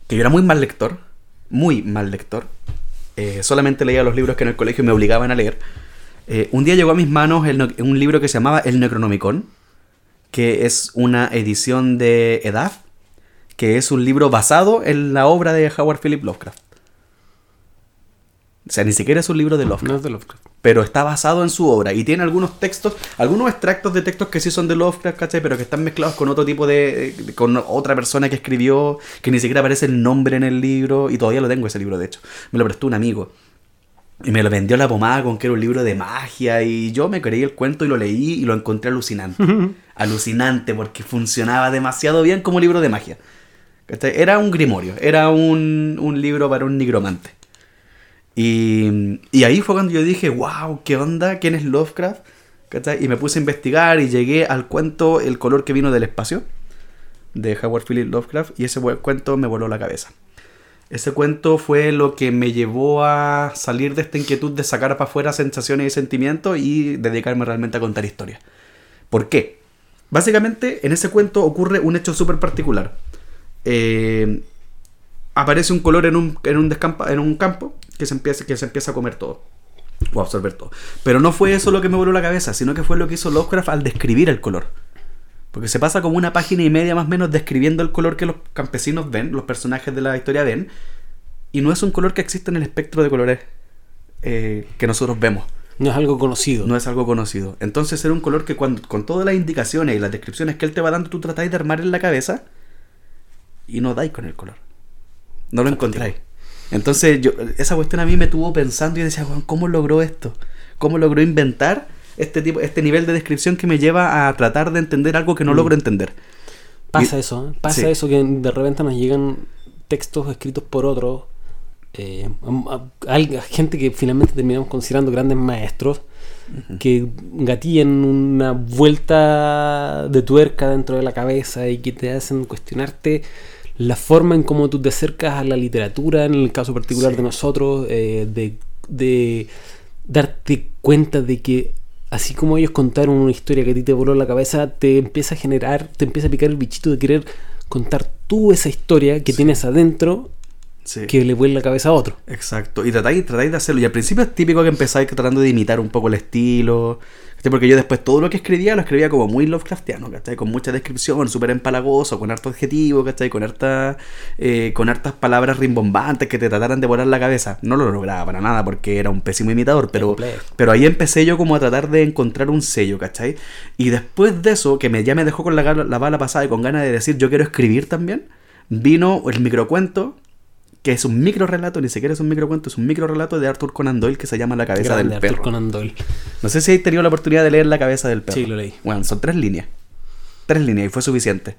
que yo era muy mal lector, muy mal lector, eh, solamente leía los libros que en el colegio me obligaban a leer, eh, un día llegó a mis manos un libro que se llamaba El Necronomicon, que es una edición de Edad, que es un libro basado en la obra de Howard Philip Lovecraft. O sea, ni siquiera es un libro de Lovecraft No es de Lovecraft. pero está basado en su obra y tiene algunos textos, algunos extractos de textos que sí son de Lovecraft, ¿cachai? Pero que están mezclados con otro tipo de, con otra persona que escribió, que ni siquiera aparece el nombre en el libro y todavía lo tengo ese libro, de hecho. Me lo prestó un amigo. Y me lo vendió la pomada con que era un libro de magia y yo me creí el cuento y lo leí y lo encontré alucinante. alucinante porque funcionaba demasiado bien como libro de magia. Era un grimorio, era un, un libro para un nigromante. Y, ahí fue cuando yo dije, wow, ¿qué onda? ¿Quién es Lovecraft? ¿Cachai? Y me puse a investigar y llegué al cuento El color que vino del espacio de Howard Phillips Lovecraft y ese cuento me voló la cabeza. Ese cuento fue lo que me llevó a salir de esta inquietud de sacar para afuera sensaciones y sentimientos y dedicarme realmente a contar historias. ¿Por qué? Básicamente en ese cuento ocurre un hecho súper particular. Eh, aparece un color en un, en un, en un campo que se, empieza, que se empieza a comer todo. O a absorber todo. Pero no fue eso lo que me voló la cabeza, sino que fue lo que hizo Lovecraft al describir el color. Porque se pasa como una página y media más o menos describiendo el color que los campesinos ven, los personajes de la historia ven. Y no es un color que existe en el espectro de colores eh, que nosotros vemos. No es algo conocido. No es algo conocido. Entonces era un color que cuando, con todas las indicaciones y las descripciones que él te va dando, tú tratáis de armar en la cabeza y no dais con el color. No lo encontráis. Entonces yo, esa cuestión a mí me tuvo pensando y decía, "Juan, ¿cómo logró esto? ¿Cómo logró inventar este tipo, este nivel de descripción que me lleva a tratar de entender algo que no Mm. logro entender? Pasa Y- eso, ¿eh? pasa sí. eso que de repente nos llegan textos escritos por otros, eh, a- a- a gente que finalmente terminamos considerando grandes maestros, que gatillan una vuelta de tuerca dentro de la cabeza y que te hacen cuestionarte la forma en cómo tú te acercas a la literatura, en el caso particular Sí. de nosotros, eh, de, de darte cuenta de que así como ellos contaron una historia que a ti te voló la cabeza, te empieza a generar, te empieza a picar el bichito de querer contar tú esa historia que tienes adentro Sí. que le vuelve la cabeza a otro. Exacto. Y tratáis, tratáis de hacerlo. Y al principio es típico que empezáis tratando de imitar un poco el estilo. Porque yo después todo lo que escribía lo escribía como muy Lovecraftiano, ¿cachai? Con mucha descripción, súper empalagoso, con harto adjetivo, ¿cachai? Con, harta, eh, con hartas palabras rimbombantes que te trataran de volar la cabeza. No lo lograba para nada porque era un pésimo imitador, pero, pero ahí empecé yo como a tratar de encontrar un sello, ¿cachai? Y después de eso, que me, ya me dejó con la, la bala pasada y con ganas de decir yo quiero escribir también, vino el microcuento, que es un micro relato, ni siquiera es un microcuento, es un micro relato de Arthur Conan Doyle que se llama La cabeza Grande del Arthur perro. Conan Doyle. No sé si habéis tenido la oportunidad de leer La cabeza del perro. Sí, lo leí. Bueno, son tres líneas. Tres líneas y fue suficiente.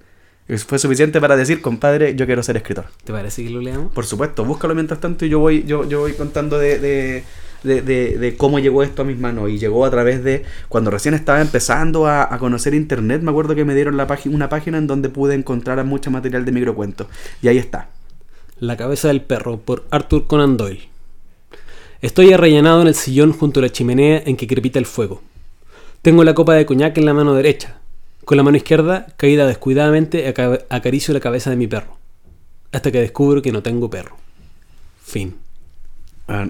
Y Fue suficiente para decir, compadre, yo quiero ser escritor. ¿Te parece que lo leamos? Por supuesto, búscalo mientras tanto y yo voy, yo, yo voy contando de, de, de- de- de cómo llegó esto a mis manos. Y llegó a través de cuando recién estaba empezando a, a conocer internet. Me acuerdo que me dieron la página, una página en donde pude encontrar mucho material de microcuentos. Y ahí está. La cabeza del perro por Arthur Conan Doyle. Estoy arrellanado en el sillón junto a la chimenea en que crepita el fuego. Tengo la copa de coñac en la mano derecha. Con la mano izquierda, caída descuidadamente, aca- acaricio la cabeza de mi perro. Hasta que descubro que no tengo perro. Fin. Ah,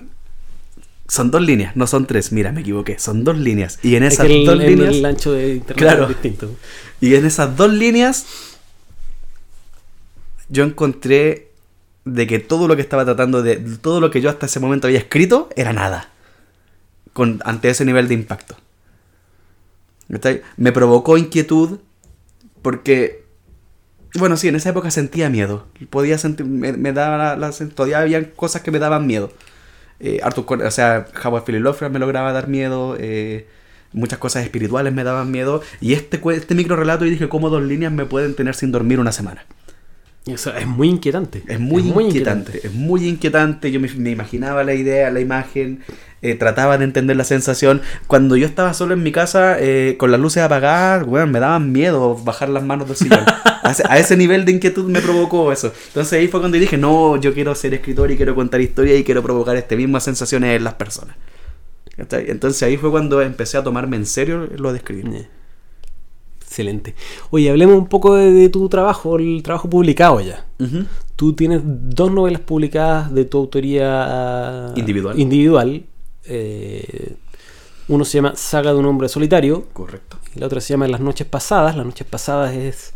son dos líneas, no son tres. Mira, me equivoqué. Son dos líneas. Y en Es esas que el, dos líneas. el ancho de internet Claro. es distinto. Y en esas dos líneas yo encontré de que todo lo que estaba tratando de todo lo que yo hasta ese momento había escrito era nada con ante ese nivel de impacto. Me provocó inquietud porque bueno, sí, en esa época sentía miedo. Podía sentir me, me daba todavía había cosas que me daban miedo. Eh, Arthur o sea, Howard Philip Lovecraft me lograba dar miedo. eh, muchas cosas espirituales me daban miedo. Y este, este micro relato, y dije, ¿cómo dos líneas me pueden tener sin dormir una semana? Eso es muy inquietante. Es muy, inquietante, Es muy inquietante. Yo me, me imaginaba la idea, la imagen. eh, trataba de entender la sensación. Cuando yo estaba solo en mi casa, eh, con las luces apagadas, weón, me daban miedo bajar las manos del sillón. a, ese, a ese nivel de inquietud me provocó eso. Entonces ahí fue cuando dije, no, yo quiero ser escritor y quiero contar historias y quiero provocar este mismas sensaciones en las personas. Entonces ahí fue cuando empecé a tomarme en serio lo de escribir. Eh, Excelente. Oye, hablemos un poco de, de tu trabajo, el trabajo publicado ya. Tú tienes dos novelas publicadas de tu autoría Individual. individual. Eh, uno se llama Saga de un hombre solitario Correcto. y la otra se llama Las noches pasadas. Las noches pasadas es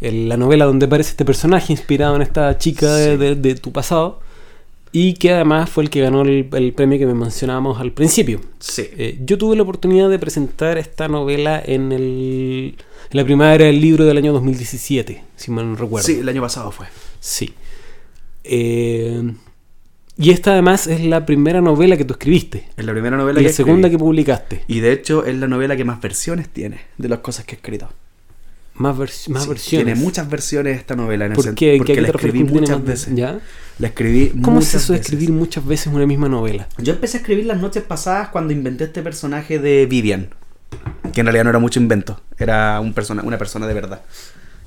el- la novela donde aparece este personaje inspirado en esta chica de, Sí. de- de tu pasado y que además fue el que ganó el, el premio que me mencionábamos al principio. Sí. Eh, yo tuve la oportunidad de presentar esta novela en, el, en la primavera del libro del año 2017, si mal no recuerdo. sí, el año pasado fue. Sí. Eh, y esta además es la primera novela que tú escribiste. Es la primera novela Y la que segunda escribí. que publicaste. Y de hecho es la novela que más versiones tiene de las cosas que he escrito. Más, vers- más Sí, versiones. Tiene muchas versiones esta novela. En el ¿Por qué? ¿En Porque qué- la escribí muchas más veces. ¿Ya? La escribí ¿Cómo es eso de escribir muchas veces una misma novela? Yo empecé a escribir las noches pasadas cuando inventé este personaje de Vivian. Que en realidad no era mucho invento. Era un persona, una persona de verdad.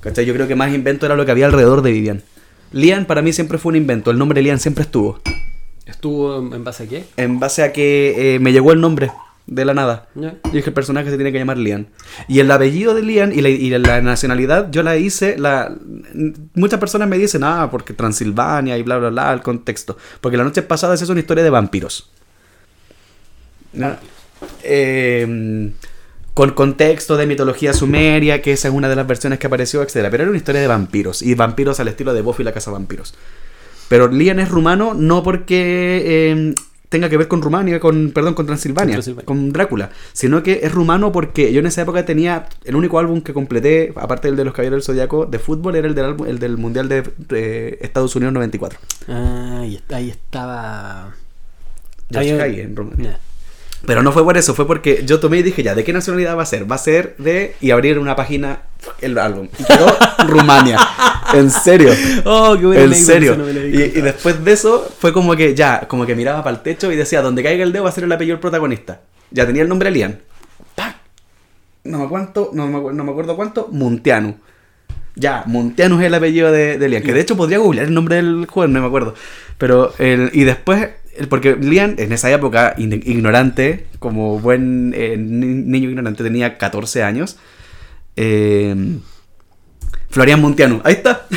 ¿Cachai? Yo creo que más invento era lo que había alrededor de Vivian. Lian para mí siempre fue un invento. El nombre Lian siempre estuvo. ¿Estuvo en en base a qué? En base a que eh, me llegó el nombre de la nada. Ya. Yo dije, el personaje se tiene que llamar Lian. Y el apellido de Lian y la, y la nacionalidad, yo la hice. La, muchas personas me dicen, ah, porque Transilvania y bla, bla, bla, el contexto. Porque la noche pasada es una historia de vampiros. ¿No? Eh, con contexto de mitología sumeria, que esa es una de las versiones que apareció, etc. Pero era una historia de vampiros. Y vampiros al estilo de Buffy la casa vampiros. Pero Lian es rumano no porque eh, tenga que ver con Rumania, con, perdón, con Transilvania, Con Transilvania. con Drácula, sino que es rumano porque yo en esa época tenía el único álbum que completé, aparte del de los Caballeros del Zodiaco, de fútbol, era el del, álbum- el del Mundial de, Estados Unidos 94. Ah, ahí, está- ahí estaba. Haye en Rumania. Pero no fue por eso, fue porque yo tomé y dije, ya, ¿de qué nacionalidad va a ser? Va a ser de... Y abrir una página, el álbum. Y quedó Rumania. En serio. Oh, qué buena En serio. Y, después de eso fue como que ya, como que miraba para el techo y decía, donde caiga el dedo va a ser el apellido del protagonista. Ya tenía el nombre Lian. ¡Pac! No me, cuánto, no, me, no me acuerdo cuánto, Muntianu. Ya, Muntianu es el apellido de, de Lian. Que de hecho podría googlear el nombre del juego, no me acuerdo. Pero, el, y después, porque Lian en esa época, ignorante, como buen eh, ni- niño ignorante, tenía 14 años. Eh, Florian Muntianu, ahí está.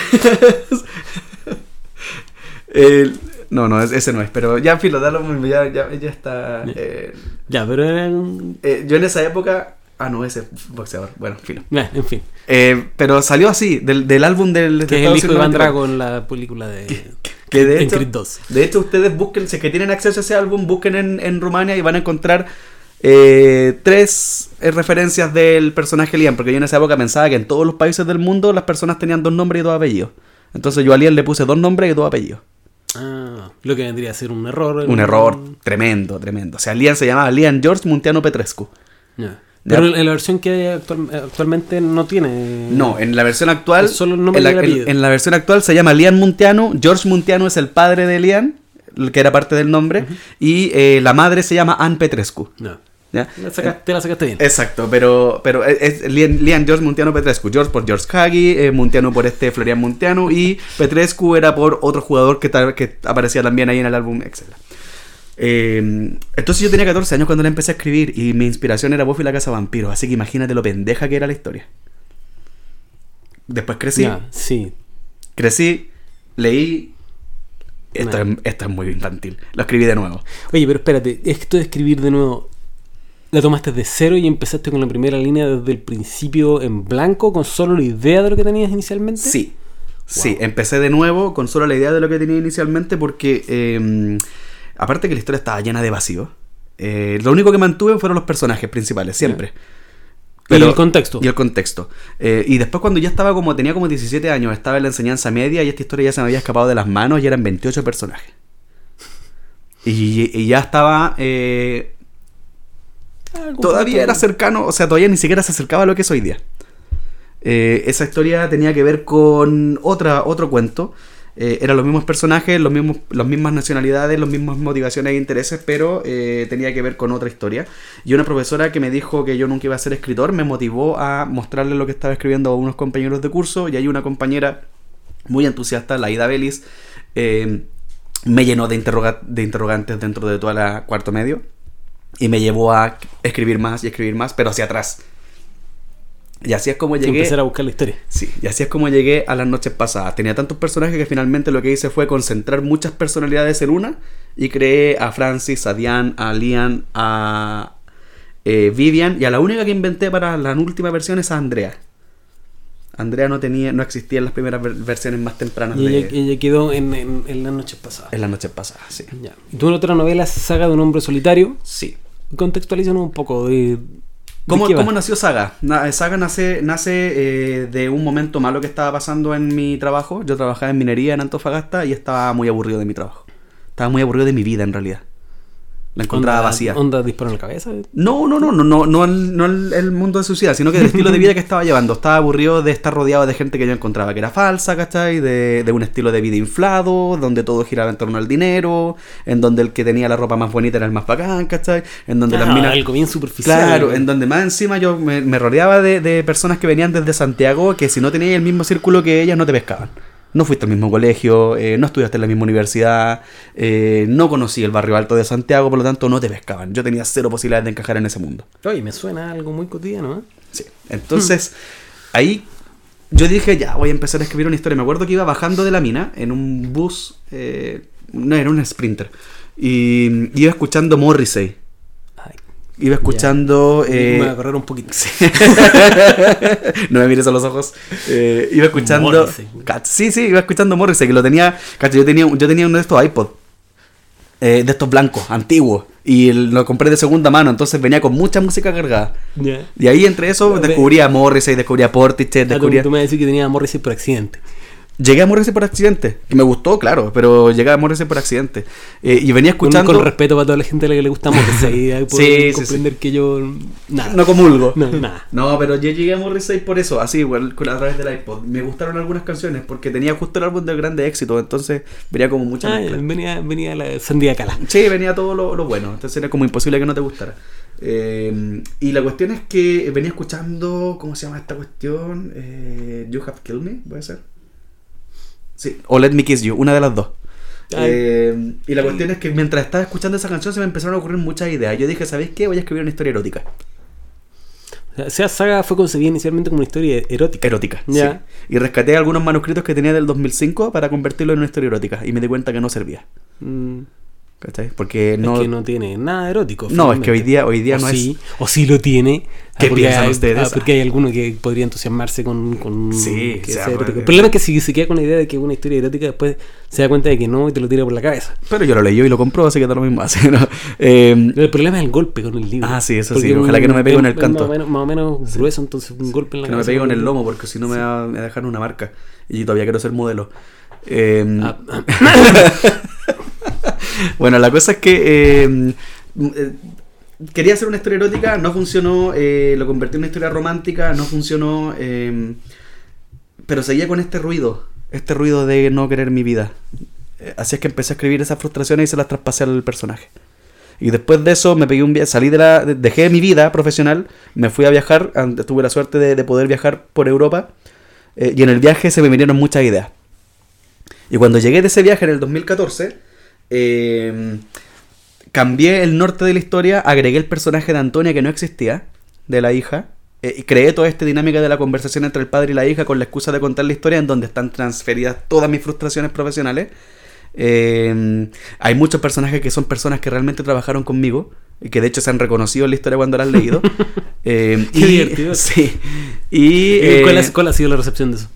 El- no, no, es- ese no es, pero ya, filo, da lo mismo, ya, ya, ya está. eh, Ya, pero era un- eh, yo en esa época. Ah, no, ese es boxeador. Bueno, filo. En fin. Eh, pero salió así, del, del álbum del. de Que es el hijo de 94. Drago en la película de. Que de en hecho, Creed 2. de hecho, ustedes busquen, si es que tienen acceso a ese álbum, busquen en, en Rumania y van a encontrar eh, tres eh, referencias del personaje Liam, porque yo en esa época pensaba que en todos los países del mundo las personas tenían dos nombres y dos apellidos. Entonces yo a Liam le puse dos nombres y dos apellidos. Ah, lo que vendría a ser un error. Un error tremendo, tremendo. O sea, Liam se llamaba Liam George Muntiano Petrescu. Ya. Pero en la versión que hay actual- actualmente no tiene. No, en la versión actual. Solo el nombre en, la, el en- la versión actual se llama Liam Muntiano. George Muntiano es el padre de Liam, el que era parte del nombre. Y eh, la madre se llama Anne Petrescu. No. ¿ya? La saca- te la sacaste bien. Exacto, pero, pero es, es Liam, Liam George Muntiano Petrescu. George por George Hagi, eh, Muntiano por este Florian Muntiano. Y Petrescu era por otro jugador que, que aparecía también ahí en el álbum, etc. Eh, entonces yo tenía 14 años cuando le empecé a escribir y mi inspiración era Buffy la Casa Vampiro, así que imagínate lo pendeja que era la historia. Después crecí, Ya, sí. crecí, leí... Esto, Nah. es, esto es muy infantil. Lo escribí de nuevo. Oye, pero espérate, esto de escribir de nuevo, ¿la tomaste de cero y empezaste con la primera línea desde el principio en blanco, con solo la idea de lo que tenías inicialmente? Sí. Sí, empecé de nuevo con solo la idea de lo que tenía inicialmente porque eh, aparte que la historia estaba llena de vacío, eh, lo único que mantuve fueron los personajes principales, siempre. y el contexto. Y el contexto. Eh, y después cuando ya estaba como, tenía como 17 años, estaba en la enseñanza media y esta historia ya se me había escapado de las manos y eran 28 personajes. Y, y ya estaba... eh, todavía era cercano, o sea, todavía ni siquiera se acercaba a lo que es hoy día. Eh, esa historia tenía que ver con otra, otro cuento. Eh, eran los mismos personajes, los mismos, las mismas nacionalidades, las mismas motivaciones e intereses, pero eh, tenía que ver con otra historia. Y una profesora que me dijo que yo nunca iba a ser escritor me motivó a mostrarle lo que estaba escribiendo a unos compañeros de curso. Y hay una compañera muy entusiasta, la Ida Belis, eh, me llenó de, interroga- de interrogantes dentro de toda la cuarto medio y me llevó a escribir más y escribir más, pero hacia atrás. Y así es como llegué. Empezar a buscar la historia. Sí, y así es como llegué a las noches pasadas. Tenía tantos personajes que finalmente lo que hice fue concentrar muchas personalidades en una y creé a Francis, a Diane, a Lian, a eh, Vivian y a la única que inventé para la última versión es a Andrea. Andrea no tenía, no existía en las primeras ver- versiones más tempranas Y de ella, ella quedó en, en- en las noches pasadas. en las noches pasadas, sí. Ya. Y tu otra novela, Saga de un hombre solitario, Sí. contextualízanos un poco de... ¿Cómo, cómo nació Saga? Na- Saga nace, nace eh, de un momento malo que estaba pasando en mi trabajo. Yo trabajaba en minería en Antofagasta y estaba muy aburrido de mi trabajo. Estaba muy aburrido de mi vida en realidad. La encontraba Onda- vacía. ¿Onda disparo en la cabeza? No, no, no, no, no, no el, no el, el mundo de su ciudad, sino que el estilo de vida que estaba llevando. Estaba aburrido de estar rodeado de gente que yo encontraba que era falsa, ¿cachai? De, de un estilo de vida inflado, donde todo giraba en torno al dinero, en donde el que tenía la ropa más bonita era el más bacán, ¿cachai? En donde Ah, las minas... algo bien superficial. Claro, en donde más encima yo me, me rodeaba de, de personas que venían desde Santiago que si no tenías el mismo círculo que ellas no te pescaban. No fuiste al mismo colegio, eh, no estudiaste en la misma universidad, eh, no conocí el barrio alto de Santiago, por lo tanto no te pescaban. Yo tenía cero posibilidades de encajar en ese mundo. Oye, me suena algo muy cotidiano, ¿eh? Sí. Entonces, ahí yo dije, ya, voy a empezar a escribir una historia. Me acuerdo que iba bajando de la mina en un bus, eh, no, era un sprinter, y iba escuchando Morrissey. Iba escuchando... eh, me voy a correr un poquito. no me mires a los ojos. Eh, iba escuchando. Morrissey. Sí, sí, iba escuchando Morrissey, que lo tenía. cacho, yo tenía, yo tenía uno de estos iPod. eh, de estos blancos, antiguos. Y lo compré de segunda mano, entonces venía con mucha música cargada. Y ahí entre eso Ve- descubrí a Morrissey, descubrí a Portishead, Ah, tú, descubrí a- tú me decir que tenía Morrissey por accidente. Llegué a Morrissey por accidente. Que me gustó, claro, pero llegué a Morrissey por accidente. Eh, y venía escuchando. con respeto para toda la gente a la que le gusta Morrissey. ahí pueden Sí, sí, comprender que yo. Nada. No comulgo. No, nada. No, pero yo llegué a Morrissey por eso, así, igual, a través del iPod. Me gustaron algunas canciones porque tenía justo el álbum de grande éxito, entonces venía como mucha Ah, venía, venía la sandía cala. Sí, venía todo lo, lo bueno, entonces era como imposible que no te gustara. Eh, y la cuestión es que venía escuchando, ¿cómo se llama esta cuestión? Eh, you Have Killed Me, puede ser. Sí, o Let Me Kiss You, una de las dos. Eh, y la cuestión es que mientras estaba escuchando esa canción se me empezaron a ocurrir muchas ideas. Yo dije, ¿sabéis qué? Voy a escribir una historia erótica. O sea, esa saga fue concebida inicialmente como una historia erótica. Erótica, Ya. sí. Y rescaté algunos manuscritos que tenía del 2005 para convertirlo en una historia erótica. Y me di cuenta que no servía. Mm, ¿Cachai? Porque no... es que no tiene nada erótico. No, es que hoy día, hoy día o no sí, es... O sí lo tiene. ¿Qué Ah, porque piensan hay, ustedes? ah, porque hay alguno que podría entusiasmarse con, con Sí, que sea, sea erótico. El problema es que si se queda con la idea de que es una historia erótica, después se da cuenta de que no y te lo tira por la cabeza. Pero yo lo leí y lo compró, así que da lo mismo. Así, ¿no? Eh, El problema es el golpe con el libro. Ah, sí, eso Porque sí, ojalá un- que no me pegue con el canto. Más o menos, más o menos grueso, entonces un golpe en la que no me cabeza pegue con con el lomo, porque si no me va, me va a dejar una marca. Y todavía quiero ser modelo. Eh, Ah, Bueno, la cosa es que eh, eh, quería hacer una historia erótica, no funcionó, eh, lo convertí en una historia romántica, no funcionó, eh, pero seguía con este ruido, este ruido de no querer mi vida. Eh, Así es que empecé a escribir esas frustraciones y se las traspasé al personaje. Y después de eso me pegué un viaje, salí de la, de- dejé mi vida profesional, me fui a viajar, tuve la suerte de, de poder viajar por Europa eh, y en el viaje se me vinieron muchas ideas. Y cuando llegué de ese viaje en el 2014, eh, cambié el norte de la historia, agregué el personaje de Antonia que no existía, de la hija, eh, y creé toda esta dinámica de la conversación entre el padre y la hija con la excusa de contar la historia en donde están transferidas todas mis frustraciones profesionales. Eh, hay muchos personajes que son personas que realmente trabajaron conmigo y que de hecho se han reconocido en la historia cuando la han leído. Eh, Qué y- divertido. Sí. Y, ¿Y ¿Cuál, ha, cuál ha sido la recepción de eso?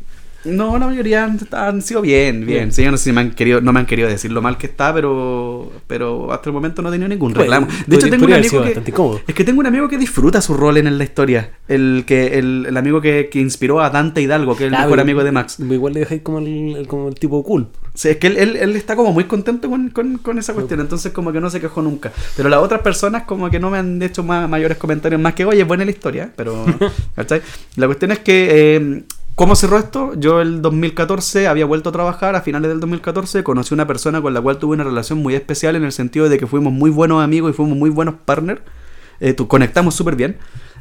No, la mayoría han, han sido bien, bien. Sí, yo no sé si me han querido, no me han querido decir lo mal que está, pero, pero hasta el momento no he tenido ningún reclamo. Bueno, De hecho, tengo un amigo que, es que tengo un amigo que disfruta su rol en la historia. El que el, el amigo que, que inspiró a Dante Hidalgo, que es el Ah, mejor amigo de Max. Igual le dejáis como el, como el tipo cool. Sí, es que él, él- él está como muy contento con, con- con esa cuestión, entonces como que no se quejó nunca. Pero las otras personas como que no me han hecho más, mayores comentarios más que, oye, es buena la historia, pero... ¿cachai? La cuestión es que, eh, ¿cómo cerró esto? Yo el 2014 había vuelto a trabajar, a finales del 2014 conocí una persona con la cual tuve una relación muy especial en el sentido de que fuimos muy buenos amigos y fuimos muy buenos partners, eh, conectamos súper bien.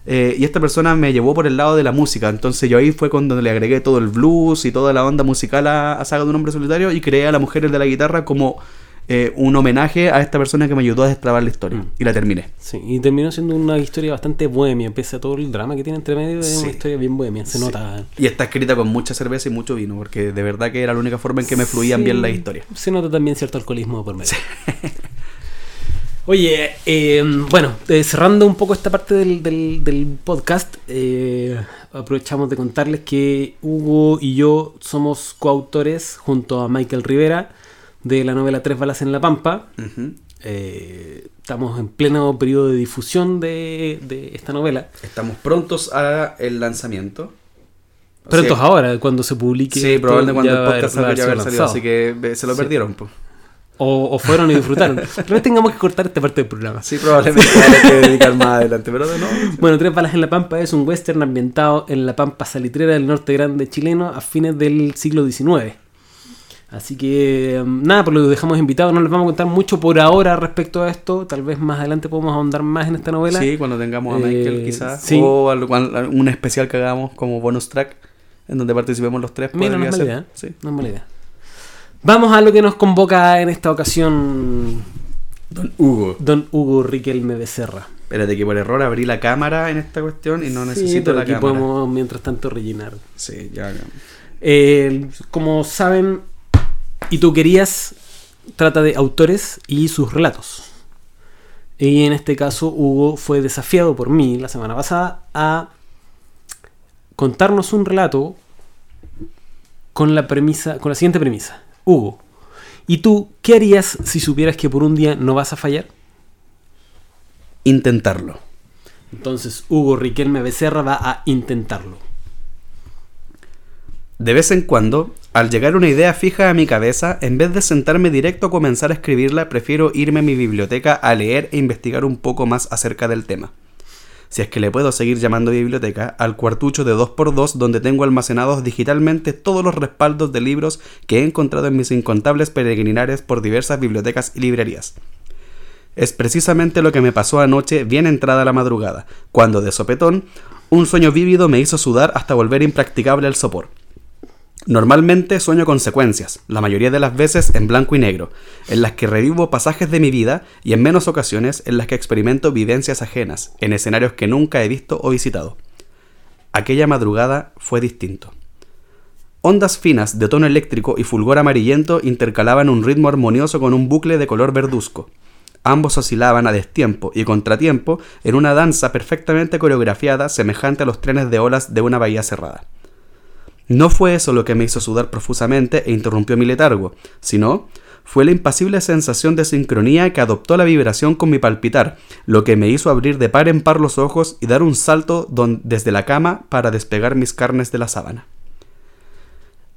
Eh, y esta persona me llevó por el lado de la música. Entonces yo ahí fue cuando le agregué todo el blues y toda la onda musical a, a Saga de un Hombre Solitario y creé a la mujer de la guitarra como eh, un homenaje a esta persona que me ayudó a destrabar la historia. Mm. Y la terminé. Sí, y terminó siendo una historia bastante bohemia, pese a todo el drama que tiene entre medio, es Sí. una historia bien bohemia, se Sí. nota. Y está escrita con mucha cerveza y mucho vino, porque de verdad que era la única forma en que me fluían Sí, bien las historias. Se nota también cierto alcoholismo por medio. Oye, eh, bueno, eh, cerrando un poco esta parte del, del- del podcast, eh, aprovechamos de contarles que Hugo y yo somos coautores junto a Michael Rivera de la novela Tres balas en la Pampa. Eh, estamos en pleno periodo de difusión de, de esta novela. Estamos prontos a el lanzamiento. O Pero sea, entonces ahora, cuando se publique. Sí, probablemente cuando el podcast salga haber salido, lanzado. así que eh, se lo Sí. perdieron. pues. O, o fueron y disfrutaron. Tal vez tengamos que cortar esta parte del programa. Sí, probablemente hay que dedicar más adelante, pero no. Bueno, Tres balas en la Pampa es un western ambientado en la Pampa salitrera del norte grande chileno a fines del siglo XIX. Así que um, nada, por lo que dejamos invitados, no les vamos a contar mucho por ahora respecto a esto. Tal vez más adelante podemos ahondar más en esta novela. Sí, cuando tengamos a Michael Eh, quizás. sí. O un especial que hagamos como bonus track en donde participemos los tres. Mira, no es mala idea. Sí. No es mala idea. Vamos a lo que nos convoca en esta ocasión Don Hugo. don Hugo Riquelme Becerra. Espérate que por error abrí la cámara en esta cuestión y no Sí, necesito pero la aquí cámara. podemos mientras tanto rellenar. Sí, ya. ya. Eh, como saben, y tú querías, trata de autores y sus relatos. Y en este caso, Hugo fue desafiado por mí la semana pasada a contarnos un relato con la premisa, con la siguiente premisa. Hugo, ¿y tú qué harías si supieras que por un día no vas a fallar? Intentarlo. Entonces, Hugo Riquelme Becerra va a intentarlo. De vez en cuando, al llegar una idea fija a mi cabeza, en vez de sentarme directo a comenzar a escribirla, prefiero irme a mi biblioteca a leer e investigar un poco más acerca del tema. Si es que le puedo seguir llamando biblioteca, al cuartucho de 2x2 donde tengo almacenados digitalmente todos los respaldos de libros que he encontrado en mis incontables peregrinares por diversas bibliotecas y librerías. Es precisamente lo que me pasó anoche bien entrada la madrugada, cuando de sopetón un sueño vívido me hizo sudar hasta volver impracticable el sopor. Normalmente sueño con secuencias, la mayoría de las veces en blanco y negro, en las que revivo pasajes de mi vida y en menos ocasiones en las que experimento vivencias ajenas, en escenarios que nunca he visto o visitado. aquella madrugada fue distinto. Ondas finas de tono eléctrico y fulgor amarillento intercalaban un ritmo armonioso con un bucle de color verduzco. Ambos oscilaban a destiempo y contratiempo en una danza perfectamente coreografiada semejante a los trenes de olas de una bahía cerrada. No fue eso lo que me hizo sudar profusamente e interrumpió mi letargo, sino fue la impasible sensación de sincronía que adoptó la vibración con mi palpitar, lo que me hizo abrir de par en par los ojos y dar un salto desde la cama para despegar mis carnes de la sábana.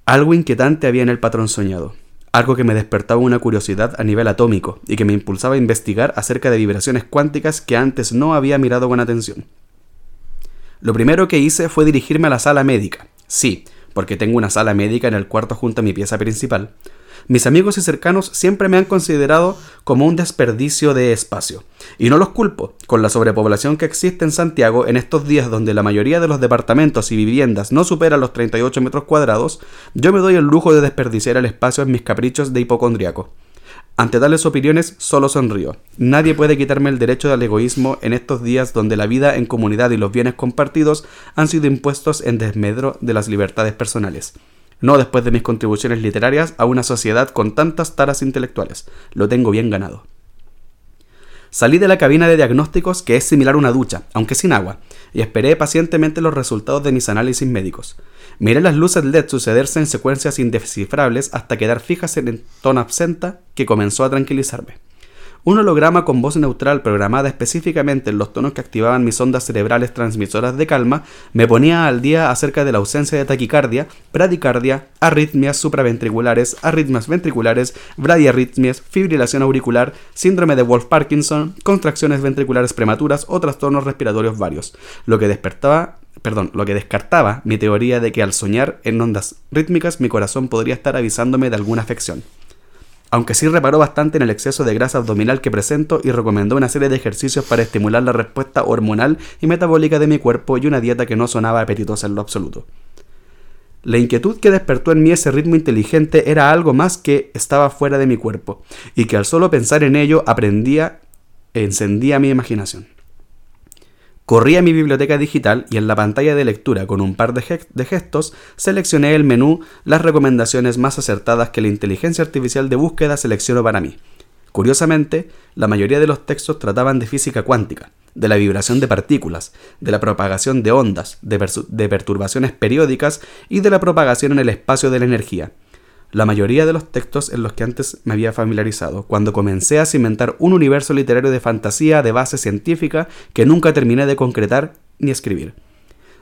Algo inquietante había en el patrón soñado, algo que me despertaba una curiosidad a nivel atómico y que me impulsaba a investigar acerca de vibraciones cuánticas que antes no había mirado con atención. Lo primero que hice fue dirigirme a la sala médica. Sí, porque tengo una sala médica en el cuarto junto a mi pieza principal. Mis amigos y cercanos siempre me han considerado como un desperdicio de espacio. Y no los culpo, con la sobrepoblación que existe en Santiago en estos días donde la mayoría de los departamentos y viviendas no superan los 38 metros cuadrados, yo me doy el lujo de desperdiciar el espacio en mis caprichos de hipocondriaco. Ante tales opiniones solo sonrío. Nadie puede quitarme el derecho al egoísmo en estos días donde la vida en comunidad y los bienes compartidos han sido impuestos en desmedro de las libertades personales. No después de mis contribuciones literarias a una sociedad con tantas taras intelectuales. Lo tengo bien ganado. Salí de la cabina de diagnósticos que es similar a una ducha, aunque sin agua, y esperé pacientemente los resultados de mis análisis médicos. Miré las luces LED sucederse en secuencias indescifrables hasta quedar fijas en el tono absenta que comenzó a tranquilizarme. Un holograma con voz neutral programada específicamente en los tonos que activaban mis ondas cerebrales transmisoras de calma me ponía al día acerca de la ausencia de taquicardia, bradicardia, arritmias supraventriculares, arritmias ventriculares, bradiarritmias, fibrilación auricular, síndrome de Wolf-Parkinson, contracciones ventriculares prematuras o trastornos respiratorios varios, lo que despertaba perdón, lo que descartaba mi teoría de que al soñar en ondas rítmicas mi corazón podría estar avisándome de alguna afección aunque sí reparó bastante en el exceso de grasa abdominal que presento y recomendó una serie de ejercicios para estimular la respuesta hormonal y metabólica de mi cuerpo y una dieta que no sonaba apetitosa en lo absoluto. La inquietud que despertó en mí ese ritmo inteligente era algo más que estaba fuera de mi cuerpo, y que al solo pensar en ello aprendía encendía mi imaginación. Corrí a mi biblioteca digital y en la pantalla de lectura con un par de, gestos seleccioné el menú las recomendaciones más acertadas que la inteligencia artificial de búsqueda seleccionó para mí. Curiosamente, la mayoría de los textos trataban de física cuántica, de la vibración de partículas, de la propagación de ondas, de perturbaciones periódicas y de la propagación en el espacio de la energía la mayoría de los textos en los que antes me había familiarizado, cuando comencé a cimentar un universo literario de fantasía de base científica que nunca terminé de concretar ni escribir.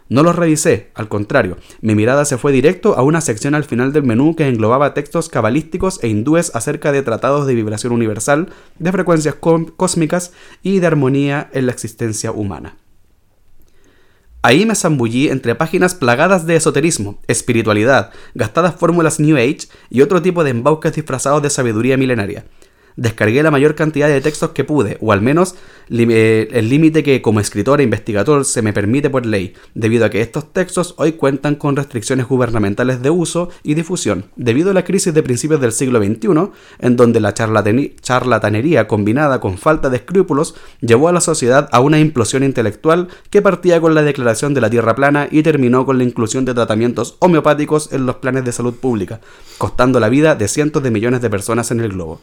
No los revisé, al contrario, mi mirada se fue directo a una sección al final del menú que englobaba textos cabalísticos e hindúes acerca de tratados de vibración universal, de frecuencias cósmicas y de armonía en la existencia humana. Ahí me zambullí entre páginas plagadas de esoterismo, espiritualidad, gastadas fórmulas New Age y otro tipo de embauques disfrazados de sabiduría milenaria descargué la mayor cantidad de textos que pude, o al menos eh, el límite que como escritor e investigador se me permite por ley, debido a que estos textos hoy cuentan con restricciones gubernamentales de uso y difusión, debido a la crisis de principios del siglo XXI, en donde la charlatanería combinada con falta de escrúpulos llevó a la sociedad a una implosión intelectual que partía con la declaración de la Tierra plana y terminó con la inclusión de tratamientos homeopáticos en los planes de salud pública, costando la vida de cientos de millones de personas en el globo.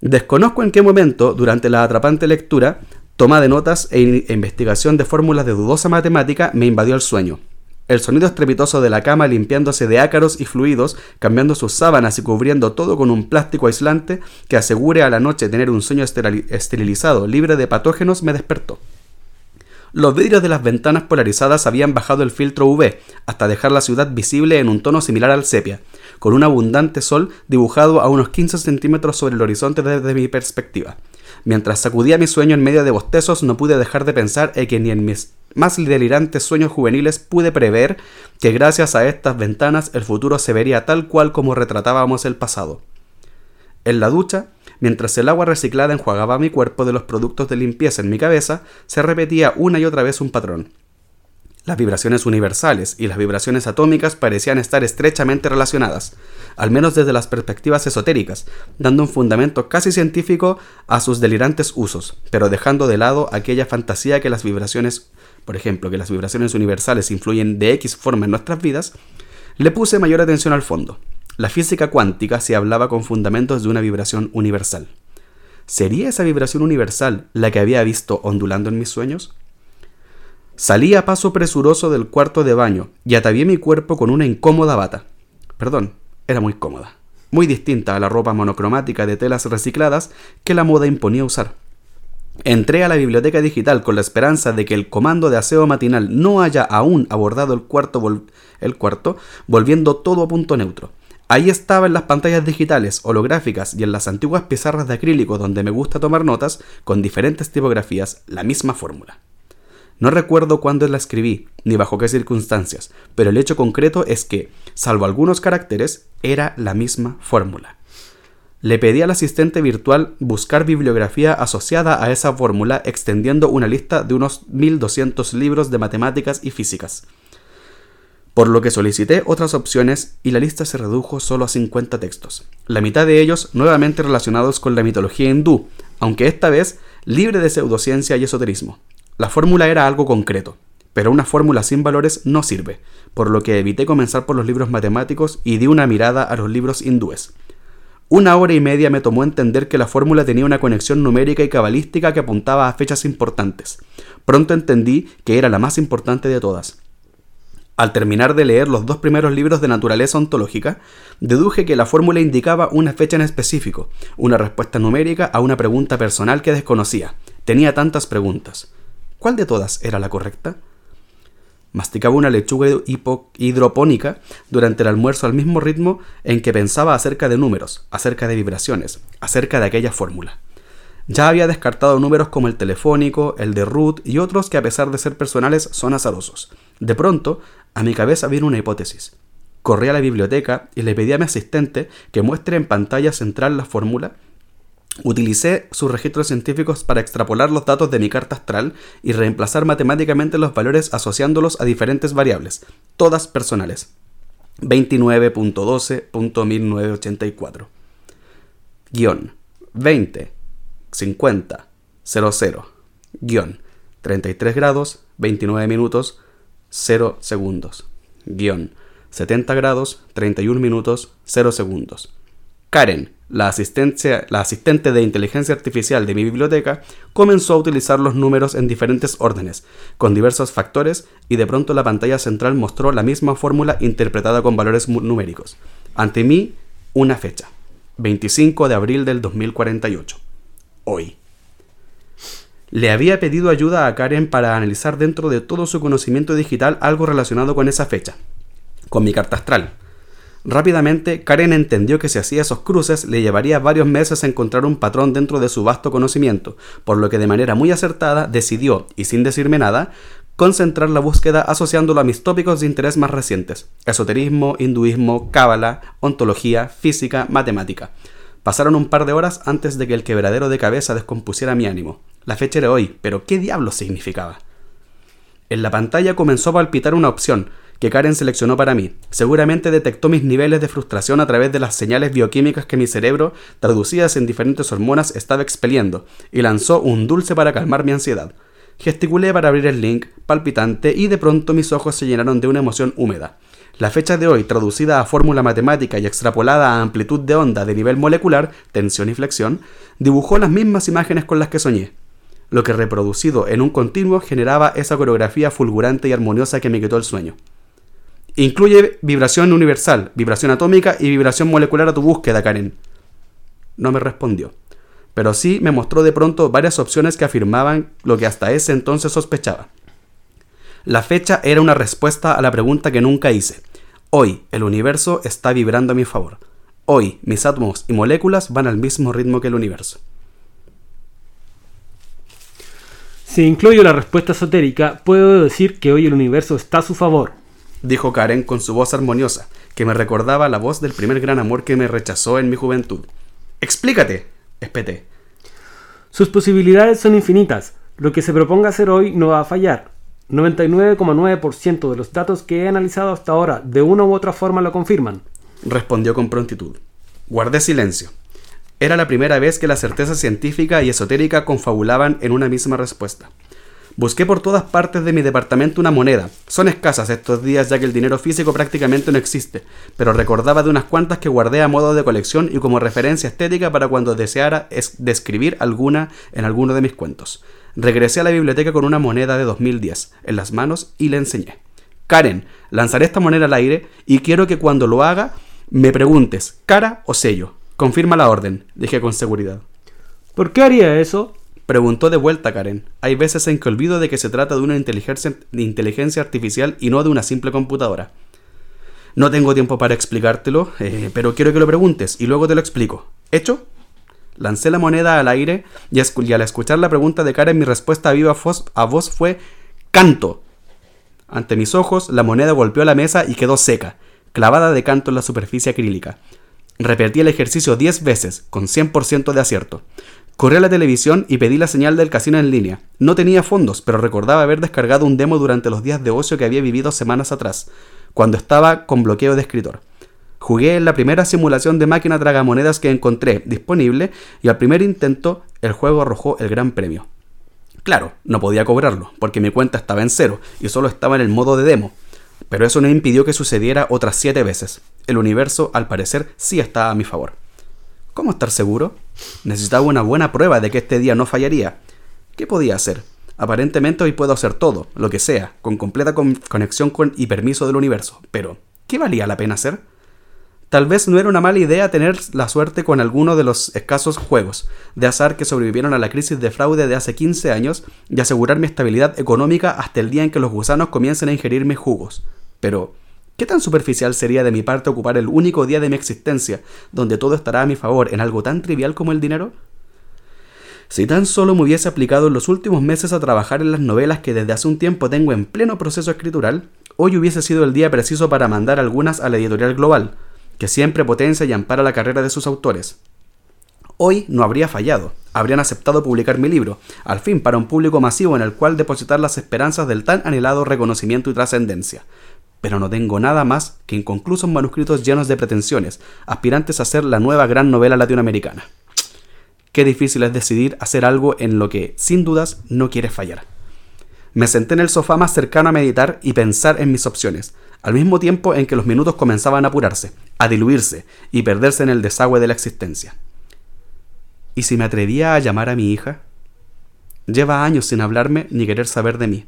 Desconozco en qué momento, durante la atrapante lectura, toma de notas e, e investigación de fórmulas de dudosa matemática, me invadió el sueño. El sonido estrepitoso de la cama limpiándose de ácaros y fluidos, cambiando sus sábanas y cubriendo todo con un plástico aislante que asegure a la noche tener un sueño esterilizado, libre de patógenos, me despertó. Los vidrios de las ventanas polarizadas habían bajado el filtro UV hasta dejar la ciudad visible en un tono similar al sepia, con un abundante sol dibujado a unos 15 centímetros sobre el horizonte desde mi perspectiva. Mientras sacudía mi sueño en medio de bostezos, no pude dejar de pensar en que ni en mis más delirantes sueños juveniles pude prever que gracias a estas ventanas el futuro se vería tal cual como retratábamos el pasado. En la ducha, mientras el agua reciclada enjuagaba mi cuerpo de los productos de limpieza en mi cabeza, se repetía una y otra vez un patrón. Las vibraciones universales y las vibraciones atómicas parecían estar estrechamente relacionadas, al menos desde las perspectivas esotéricas, dando un fundamento casi científico a sus delirantes usos, pero dejando de lado aquella fantasía que las vibraciones, por ejemplo, que las vibraciones universales influyen de X forma en nuestras vidas, le puse mayor atención al fondo. La física cuántica se hablaba con fundamentos de una vibración universal. ¿Sería esa vibración universal la que había visto ondulando en mis sueños? Salí a paso presuroso del cuarto de baño y atavié mi cuerpo con una incómoda bata. Perdón, era muy cómoda. Muy distinta a la ropa monocromática de telas recicladas que la moda imponía usar. Entré a la biblioteca digital con la esperanza de que el comando de aseo matinal no haya aún abordado el cuarto, el cuarto volviendo todo a punto neutro. Ahí estaba en las pantallas digitales, holográficas y en las antiguas pizarras de acrílico donde me gusta tomar notas, con diferentes tipografías, la misma fórmula. No recuerdo cuándo la escribí, ni bajo qué circunstancias, pero el hecho concreto es que, salvo algunos caracteres, era la misma fórmula. Le pedí al asistente virtual buscar bibliografía asociada a esa fórmula extendiendo una lista de unos 1200 libros de matemáticas y físicas. Por lo que solicité otras opciones y la lista se redujo solo a 50 textos, la mitad de ellos nuevamente relacionados con la mitología hindú, aunque esta vez libre de pseudociencia y esoterismo. La fórmula era algo concreto, pero una fórmula sin valores no sirve, por lo que evité comenzar por los libros matemáticos y di una mirada a los libros hindúes. Una hora y media me tomó entender que la fórmula tenía una conexión numérica y cabalística que apuntaba a fechas importantes. Pronto entendí que era la más importante de todas. Al terminar de leer los dos primeros libros de naturaleza ontológica, deduje que la fórmula indicaba una fecha en específico, una respuesta numérica a una pregunta personal que desconocía. Tenía tantas preguntas. ¿Cuál de todas era la correcta? Masticaba una lechuga hidropónica durante el almuerzo al mismo ritmo en que pensaba acerca de números, acerca de vibraciones, acerca de aquella fórmula. Ya había descartado números como el telefónico, el de Ruth y otros que a pesar de ser personales son azarosos. De pronto, a mi cabeza vino una hipótesis. Corrí a la biblioteca y le pedí a mi asistente que muestre en pantalla central la fórmula Utilicé sus registros científicos para extrapolar los datos de mi carta astral y reemplazar matemáticamente los valores asociándolos a diferentes variables, todas personales. 29.12.1984. Guión 20 50 00 guion 33 grados 29 minutos 0 segundos guion 70 grados 31 minutos 0 segundos Karen la, asistente de inteligencia artificial de mi biblioteca comenzó a utilizar los números en diferentes órdenes, con diversos factores, y de pronto la pantalla central mostró la misma fórmula interpretada con valores numéricos. Ante mí, una fecha. 25 de abril del 2048. Hoy. Le había pedido ayuda a Karen para analizar dentro de todo su conocimiento digital algo relacionado con esa fecha, con mi carta astral Rápidamente, Karen entendió que si hacía esos cruces le llevaría varios meses encontrar un patrón dentro de su vasto conocimiento, por lo que de manera muy acertada decidió, y sin decirme nada, concentrar la búsqueda asociándolo a mis tópicos de interés más recientes: esoterismo, hinduismo, cábala, ontología, física, matemática. Pasaron un par de horas antes de que el quebradero de cabeza descompusiera mi ánimo. La fecha era hoy, pero ¿qué diablos significaba? En la pantalla comenzó a palpitar una opción, que Karen seleccionó para mí. Seguramente detectó mis niveles de frustración a través de las señales bioquímicas que mi cerebro, traducidas en diferentes hormonas, estaba expeliendo, y lanzó un dulce para calmar mi ansiedad. Gesticulé para abrir el link, palpitante, y de pronto mis ojos se llenaron de una emoción húmeda. La fecha de hoy, traducida a fórmula matemática y extrapolada a amplitud de onda de nivel molecular, tensión y flexión, dibujó las mismas imágenes con las que soñé. Lo que reproducido en un continuo generaba esa coreografía fulgurante y armoniosa que me quitó el sueño. Incluye vibración universal, vibración atómica y vibración molecular a tu búsqueda, Karen. No me respondió, pero sí me mostró de pronto varias opciones que afirmaban lo que hasta ese entonces sospechaba. La fecha era una respuesta a la pregunta que nunca hice. Hoy el universo está vibrando a mi favor. Hoy mis átomos y moléculas van al mismo ritmo que el universo. Si incluyo la respuesta esotérica, puedo decir que hoy el universo está a su favor dijo Karen con su voz armoniosa, que me recordaba la voz del primer gran amor que me rechazó en mi juventud. Explícate, espeté. Sus posibilidades son infinitas. Lo que se proponga hacer hoy no va a fallar. 99,9% de los datos que he analizado hasta ahora de una u otra forma lo confirman. Respondió con prontitud. Guardé silencio. Era la primera vez que la certeza científica y esotérica confabulaban en una misma respuesta. Busqué por todas partes de mi departamento una moneda. Son escasas estos días ya que el dinero físico prácticamente no existe, pero recordaba de unas cuantas que guardé a modo de colección y como referencia estética para cuando deseara describir alguna en alguno de mis cuentos. Regresé a la biblioteca con una moneda de 2010 en las manos y le enseñé. Karen, lanzaré esta moneda al aire y quiero que cuando lo haga me preguntes, cara o sello. Confirma la orden, dije con seguridad. ¿Por qué haría eso? Preguntó de vuelta Karen. Hay veces en que olvido de que se trata de una inteligencia, inteligencia artificial y no de una simple computadora. No tengo tiempo para explicártelo, eh, pero quiero que lo preguntes y luego te lo explico. ¿Hecho? Lancé la moneda al aire y, al escuchar la pregunta de Karen mi respuesta a viva a voz fue canto. Ante mis ojos la moneda golpeó la mesa y quedó seca, clavada de canto en la superficie acrílica. Repetí el ejercicio 10 veces, con 100% de acierto. Corrí a la televisión y pedí la señal del casino en línea. No tenía fondos, pero recordaba haber descargado un demo durante los días de ocio que había vivido semanas atrás, cuando estaba con bloqueo de escritor. Jugué en la primera simulación de máquina tragamonedas que encontré disponible y al primer intento el juego arrojó el gran premio. Claro, no podía cobrarlo, porque mi cuenta estaba en cero y solo estaba en el modo de demo, pero eso no impidió que sucediera otras siete veces. El universo, al parecer, sí estaba a mi favor. ¿Cómo estar seguro? Necesitaba una buena prueba de que este día no fallaría. ¿Qué podía hacer? Aparentemente hoy puedo hacer todo, lo que sea, con completa conexión con y permiso del universo. Pero, ¿qué valía la pena hacer? Tal vez no era una mala idea tener la suerte con alguno de los escasos juegos de azar que sobrevivieron a la crisis de fraude de hace 15 años y asegurar mi estabilidad económica hasta el día en que los gusanos comiencen a ingerir mis jugos. Pero, ¿Qué tan superficial sería de mi parte ocupar el único día de mi existencia donde todo estará a mi favor en algo tan trivial como el dinero? Si tan solo me hubiese aplicado en los últimos meses a trabajar en las novelas que desde hace un tiempo tengo en pleno proceso escritural, hoy hubiese sido el día preciso para mandar algunas a la editorial global, que siempre potencia y ampara la carrera de sus autores. Hoy no habría fallado, habrían aceptado publicar mi libro, al fin para un público masivo en el cual depositar las esperanzas del tan anhelado reconocimiento y trascendencia pero no tengo nada más que inconclusos manuscritos llenos de pretensiones, aspirantes a ser la nueva gran novela latinoamericana. Qué difícil es decidir hacer algo en lo que, sin dudas, no quieres fallar. Me senté en el sofá más cercano a meditar y pensar en mis opciones, al mismo tiempo en que los minutos comenzaban a apurarse, a diluirse y perderse en el desagüe de la existencia. ¿Y si me atrevía a llamar a mi hija? Lleva años sin hablarme ni querer saber de mí.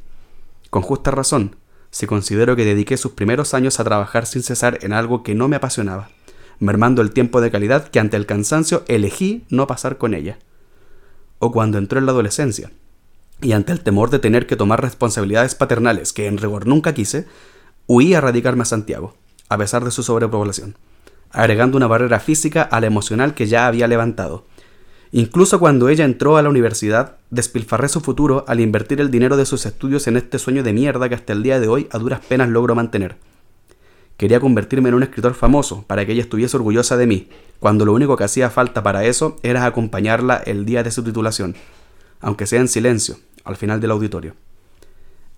Con justa razón, si considero que dediqué sus primeros años a trabajar sin cesar en algo que no me apasionaba, mermando el tiempo de calidad que ante el cansancio elegí no pasar con ella. O cuando entró en la adolescencia, y ante el temor de tener que tomar responsabilidades paternales que en rigor nunca quise, huí a radicarme a Santiago, a pesar de su sobrepoblación, agregando una barrera física a la emocional que ya había levantado, Incluso cuando ella entró a la universidad, despilfarré su futuro al invertir el dinero de sus estudios en este sueño de mierda que hasta el día de hoy a duras penas logro mantener. Quería convertirme en un escritor famoso para que ella estuviese orgullosa de mí, cuando lo único que hacía falta para eso era acompañarla el día de su titulación, aunque sea en silencio, al final del auditorio.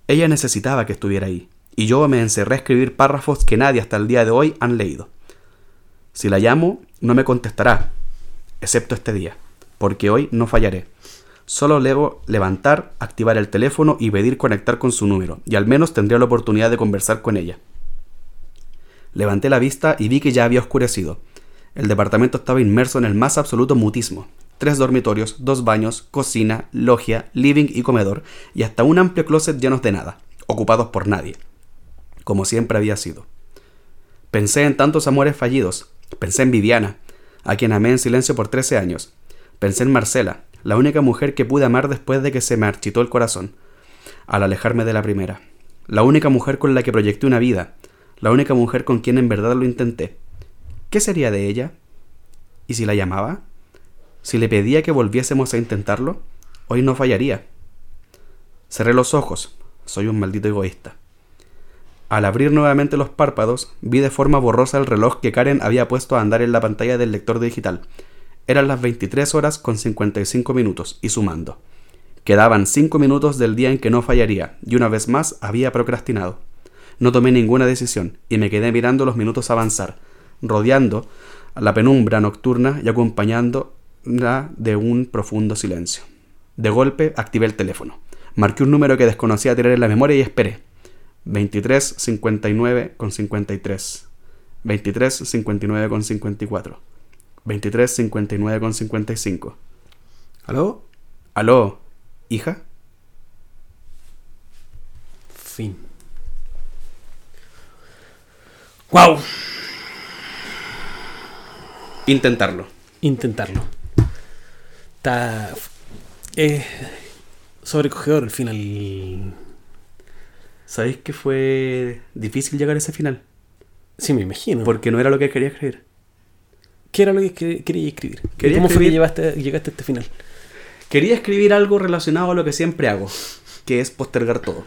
Ella necesitaba que estuviera ahí, y yo me encerré a escribir párrafos que nadie hasta el día de hoy han leído. Si la llamo, no me contestará, excepto este día porque hoy no fallaré. Solo debo levantar, activar el teléfono y pedir conectar con su número, y al menos tendría la oportunidad de conversar con ella. Levanté la vista y vi que ya había oscurecido. El departamento estaba inmerso en el más absoluto mutismo. Tres dormitorios, dos baños, cocina, logia, living y comedor, y hasta un amplio closet llenos de nada, ocupados por nadie. Como siempre había sido. Pensé en tantos amores fallidos, pensé en Viviana, a quien amé en silencio por trece años, Pensé en Marcela, la única mujer que pude amar después de que se me architó el corazón, al alejarme de la primera. La única mujer con la que proyecté una vida, la única mujer con quien en verdad lo intenté. ¿Qué sería de ella? ¿Y si la llamaba? Si le pedía que volviésemos a intentarlo, hoy no fallaría. Cerré los ojos, soy un maldito egoísta. Al abrir nuevamente los párpados, vi de forma borrosa el reloj que Karen había puesto a andar en la pantalla del lector digital, eran las 23 horas con 55 minutos y sumando. Quedaban cinco minutos del día en que no fallaría, y una vez más había procrastinado. No tomé ninguna decisión, y me quedé mirando los minutos avanzar, rodeando la penumbra nocturna y acompañándola de un profundo silencio. De golpe activé el teléfono. Marqué un número que desconocía tener en la memoria y esperé. 23 59 con 53. 23 59 con 54. 23 59 con 55. ¿Aló? ¿Aló? ¿Hija? Fin. ¡Wow! Intentarlo. Intentarlo. Está. Es sobrecogedor el final. ¿Sabéis que fue difícil llegar a ese final? Sí, me imagino. Porque no era lo que quería escribir. ¿Qué era lo que escri- quería escribir? Quería ¿Cómo fue que llevaste, llegaste a este final? Quería escribir algo relacionado a lo que siempre hago, que es postergar todo.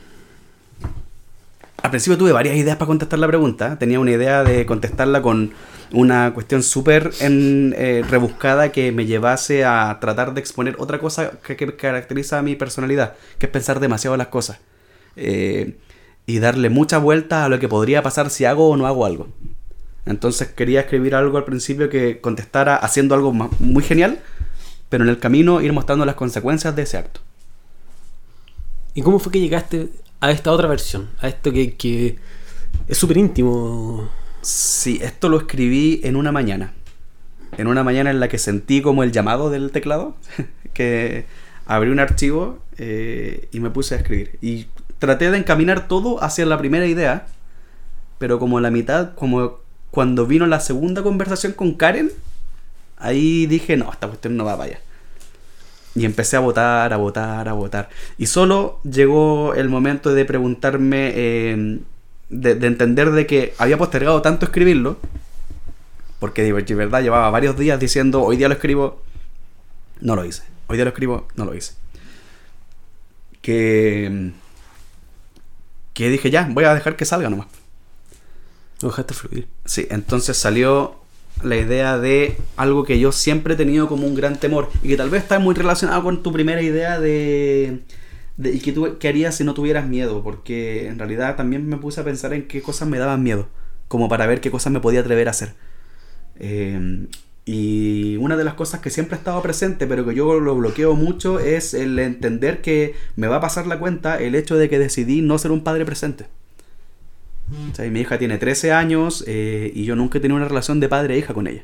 Al principio tuve varias ideas para contestar la pregunta. Tenía una idea de contestarla con una cuestión súper eh, rebuscada que me llevase a tratar de exponer otra cosa que, que caracteriza a mi personalidad, que es pensar demasiado las cosas. Eh, y darle mucha vuelta a lo que podría pasar si hago o no hago algo. Entonces quería escribir algo al principio que contestara haciendo algo muy genial, pero en el camino ir mostrando las consecuencias de ese acto. ¿Y cómo fue que llegaste a esta otra versión? A esto que, que es súper íntimo. Sí, esto lo escribí en una mañana. En una mañana en la que sentí como el llamado del teclado, que abrí un archivo eh, y me puse a escribir. Y traté de encaminar todo hacia la primera idea, pero como la mitad, como cuando vino la segunda conversación con Karen, ahí dije, no, esta cuestión no va para allá. Y empecé a votar, a votar, a votar. Y solo llegó el momento de preguntarme, eh, de, de entender de que había postergado tanto escribirlo, porque de verdad llevaba varios días diciendo, hoy día lo escribo, no lo hice. Hoy día lo escribo, no lo hice. Que, que dije, ya, voy a dejar que salga nomás. Lo dejaste fluir. Sí, entonces salió la idea de algo que yo siempre he tenido como un gran temor y que tal vez está muy relacionado con tu primera idea de, de y que qué harías si no tuvieras miedo, porque en realidad también me puse a pensar en qué cosas me daban miedo, como para ver qué cosas me podía atrever a hacer. Eh, y una de las cosas que siempre ha estado presente, pero que yo lo bloqueo mucho, es el entender que me va a pasar la cuenta el hecho de que decidí no ser un padre presente. O sea, mi hija tiene 13 años eh, y yo nunca he tenido una relación de padre e hija con ella.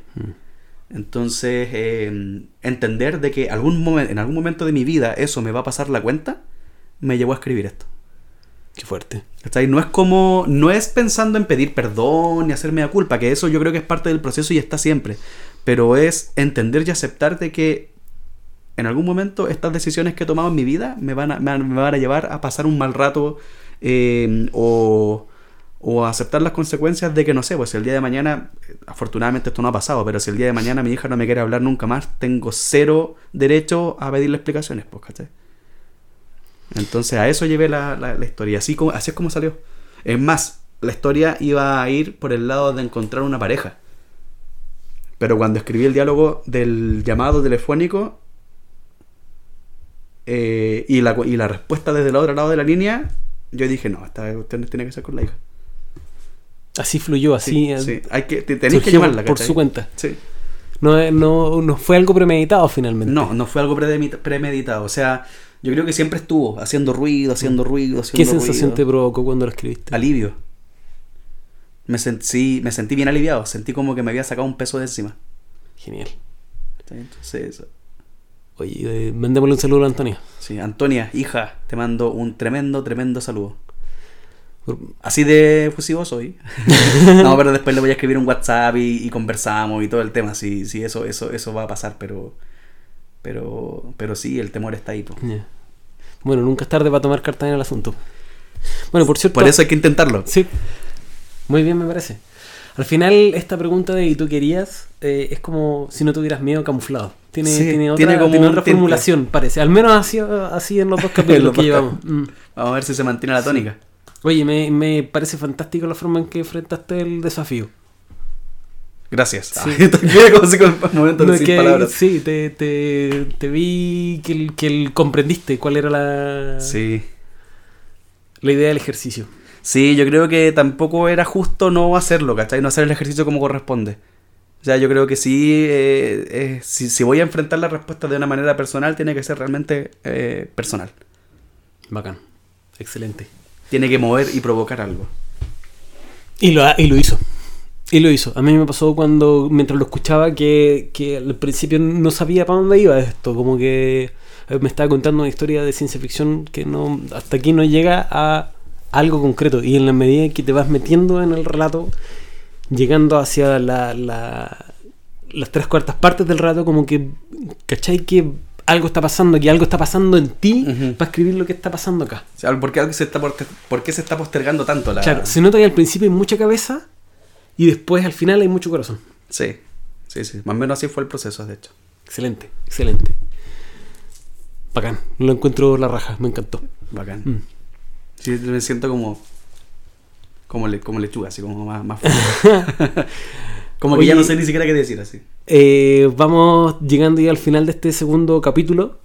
Entonces, eh, entender de que algún en algún momento de mi vida eso me va a pasar la cuenta, me llevó a escribir esto. Qué fuerte. ¿Cachai? No es como, no es pensando en pedir perdón ni hacerme la culpa, que eso yo creo que es parte del proceso y está siempre. Pero es entender y aceptar de que en algún momento estas decisiones que he tomado en mi vida me van a, me van- me van a llevar a pasar un mal rato eh, o, o aceptar las consecuencias de que no sé, pues si el día de mañana, eh, afortunadamente esto no ha pasado, pero si el día de mañana mi hija no me quiere hablar nunca más, tengo cero derecho a pedirle explicaciones, pues, ¿cachai? Entonces a eso llevé la, la- la historia, así, como, así es como salió. Es más, la historia iba a ir por el lado de encontrar una pareja. Pero cuando escribí el diálogo del llamado telefónico eh, y, la, y la respuesta desde el otro lado de la línea, yo dije, no, esta cuestión tiene que ser con la hija. Así fluyó, así. Sí, eh, sí. Hay que, te- tenés que llamarla, por su cuenta. Sí. No, eh, no, no fue algo premeditado finalmente. No, no fue algo premeditado. O sea, yo creo que siempre estuvo haciendo ruido, haciendo ruido, haciendo ¿Qué sensación ruido. te provocó cuando lo escribiste? Alivio. Me sentí, me sentí bien aliviado. Sentí como que me había sacado un peso de encima. Genial. Entonces, eso. Oye, eh, mandémosle un saludo a Antonio. Sí, Antonia, hija, te mando un tremendo, tremendo saludo. Así de efusivo soy. no, pero después le voy a escribir un WhatsApp y, y conversamos y todo el tema. Sí, sí, eso, eso, eso va a pasar, pero. Pero. Pero sí, el temor está ahí. Ya. Bueno, nunca es tarde para tomar cartas en el asunto. Bueno, por cierto. Por eso hay que intentarlo. Sí. Muy bien, me parece. Al final, esta pregunta de ¿y tú querías? eh, es como si no tuvieras miedo camuflado. Tiene, Sí, tiene otra, tiene como tiene otra formulación, parece. Al menos así, así en los dos capítulos los que llevamos. Mm. Vamos a ver si se mantiene la tónica. Oye, me, me parece fantástico la forma en que enfrentaste el desafío. Gracias. Sí. Ah, como con No, sin que, palabras. sí, te, te, te vi que, el- que el- comprendiste cuál era la, Sí. la idea del ejercicio. Sí, yo creo que tampoco era justo no hacerlo, ¿cachai? No hacer el ejercicio como corresponde. O sea, yo creo que sí, eh, eh, si, si voy a enfrentar la respuesta de una manera personal, tiene que ser realmente eh, personal. Bacán. Excelente. Tiene que mover y provocar algo. Y lo, y lo hizo. Y lo hizo. A mí me pasó cuando, mientras lo escuchaba, que, que al principio no sabía para dónde iba esto. Como que eh, me estaba contando una historia de ciencia ficción que no hasta aquí no llega a algo concreto. Y en la medida en que te vas metiendo en el relato, llegando hacia la, la- las tres cuartas partes del relato, como que, ¿cachai? Que algo está pasando, que algo está pasando en ti para escribir lo que está pasando acá. O sea, ¿por qué, algo se está por qué se está postergando tanto la... Claro, se nota que al principio hay mucha cabeza y después al final hay mucho corazón. Sí, sí, sí. Más o menos así fue el proceso, de hecho. Excelente, excelente. Bacán, lo encuentro la raja, me encantó. Bacán. Mm. Sí, me siento como... Como, le, como lechuga, así como más... más fuerte. Como que Oye. ya no sé ni siquiera qué decir así. Eh, vamos llegando ya al final de este segundo capítulo.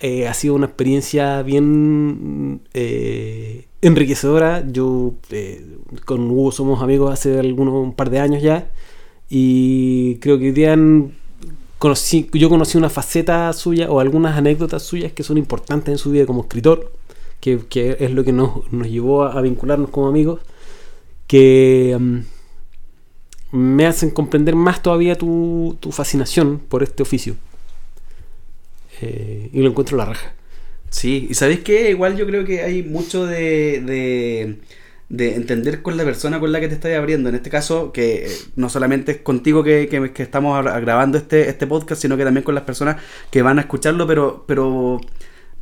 Eh, ha sido una experiencia bien eh, enriquecedora. Yo eh, con Hugo somos amigos hace algunos un par de años ya. Y creo que hoy día conocí, yo conocí una faceta suya o algunas anécdotas suyas que son importantes en su vida como escritor, que, que es lo que nos, nos llevó a, a vincularnos como amigos, que mm, me hacen comprender más todavía tu, tu fascinación por este oficio. Eh, y lo encuentro la raja. Sí, y ¿sabéis qué? Igual yo creo que hay mucho de, de, de entender con la persona con la que te estás abriendo. En este caso, que eh, no solamente es contigo que, que- que estamos gra- grabando este, este podcast, sino que también con las personas que van a escucharlo, pero, pero,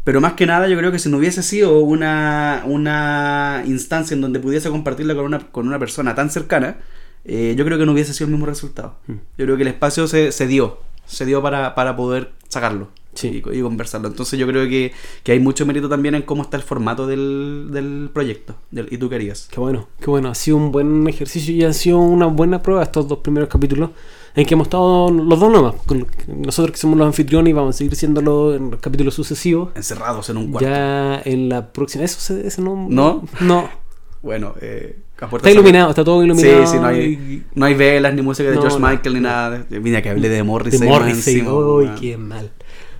pero más que nada yo creo que si no hubiese sido una, una instancia en donde pudiese compartirla con una, con una persona tan cercana, eh, yo creo que no hubiese sido el mismo resultado. Mm. Yo creo que el espacio se, se dio, se dio para, para poder sacarlo Sí. y, y conversarlo. Entonces yo creo que, que hay mucho mérito también en cómo está el formato del, del proyecto. del- y tú querías. Qué bueno, qué bueno. Ha sido un buen ejercicio y ha sido una buena prueba estos dos primeros capítulos en que hemos estado los dos nomás. Nosotros que somos los anfitriones y vamos a seguir siéndolo en los capítulos sucesivos. Encerrados en un cuarto. Ya en la próxima. ¿Eso se- ese no? ¿No? No. Bueno, eh, Está iluminado, está todo iluminado. Sí, sí, no hay, no hay velas ni música de No, George Michael ni nada. de- Mira que hablé de de Morrissey. más Morrissey. Uy, qué mal.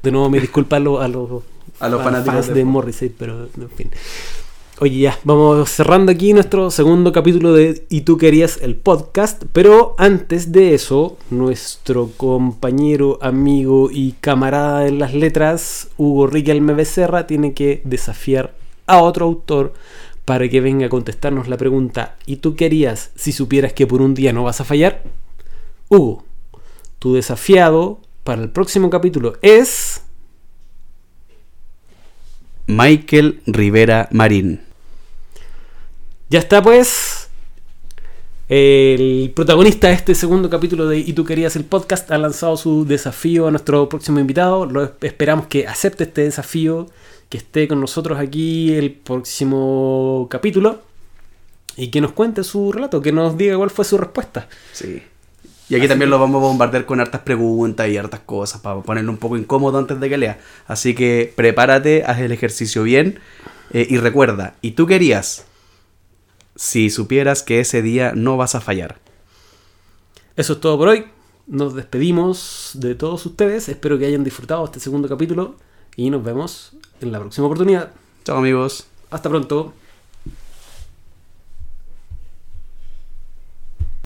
De nuevo, me disculpa a los, a los, A los fanáticos de- de Morrissey, pero en fin. Oye, ya, vamos cerrando aquí nuestro segundo capítulo de Y tú querías el podcast, pero antes de eso, nuestro compañero, amigo y camarada en las letras, Hugo Riquelme Becerra, tiene que desafiar a otro autor para que venga a contestarnos la pregunta ¿Y tú querías si supieras que por un día no vas a fallar? Hugo, tu desafiado para el próximo capítulo es... Michael Rivera Marín. Ya está pues. El protagonista de este segundo capítulo de Y tú querías el podcast ha lanzado su desafío a nuestro próximo invitado. Lo es- esperamos que acepte este desafío, que esté con nosotros aquí el próximo capítulo y que nos cuente su relato, que nos diga cuál fue su respuesta. Sí. Y aquí también lo vamos a bombardear con hartas preguntas y hartas cosas para ponerlo un poco incómodo antes de que lea. Así que prepárate, haz el ejercicio bien eh, y recuerda, ¿y tú querías? Si supieras que ese día no vas a fallar. Eso es todo por hoy. Nos despedimos de todos ustedes. Espero que hayan disfrutado este segundo capítulo y nos vemos en la próxima oportunidad. Chao amigos. Hasta pronto.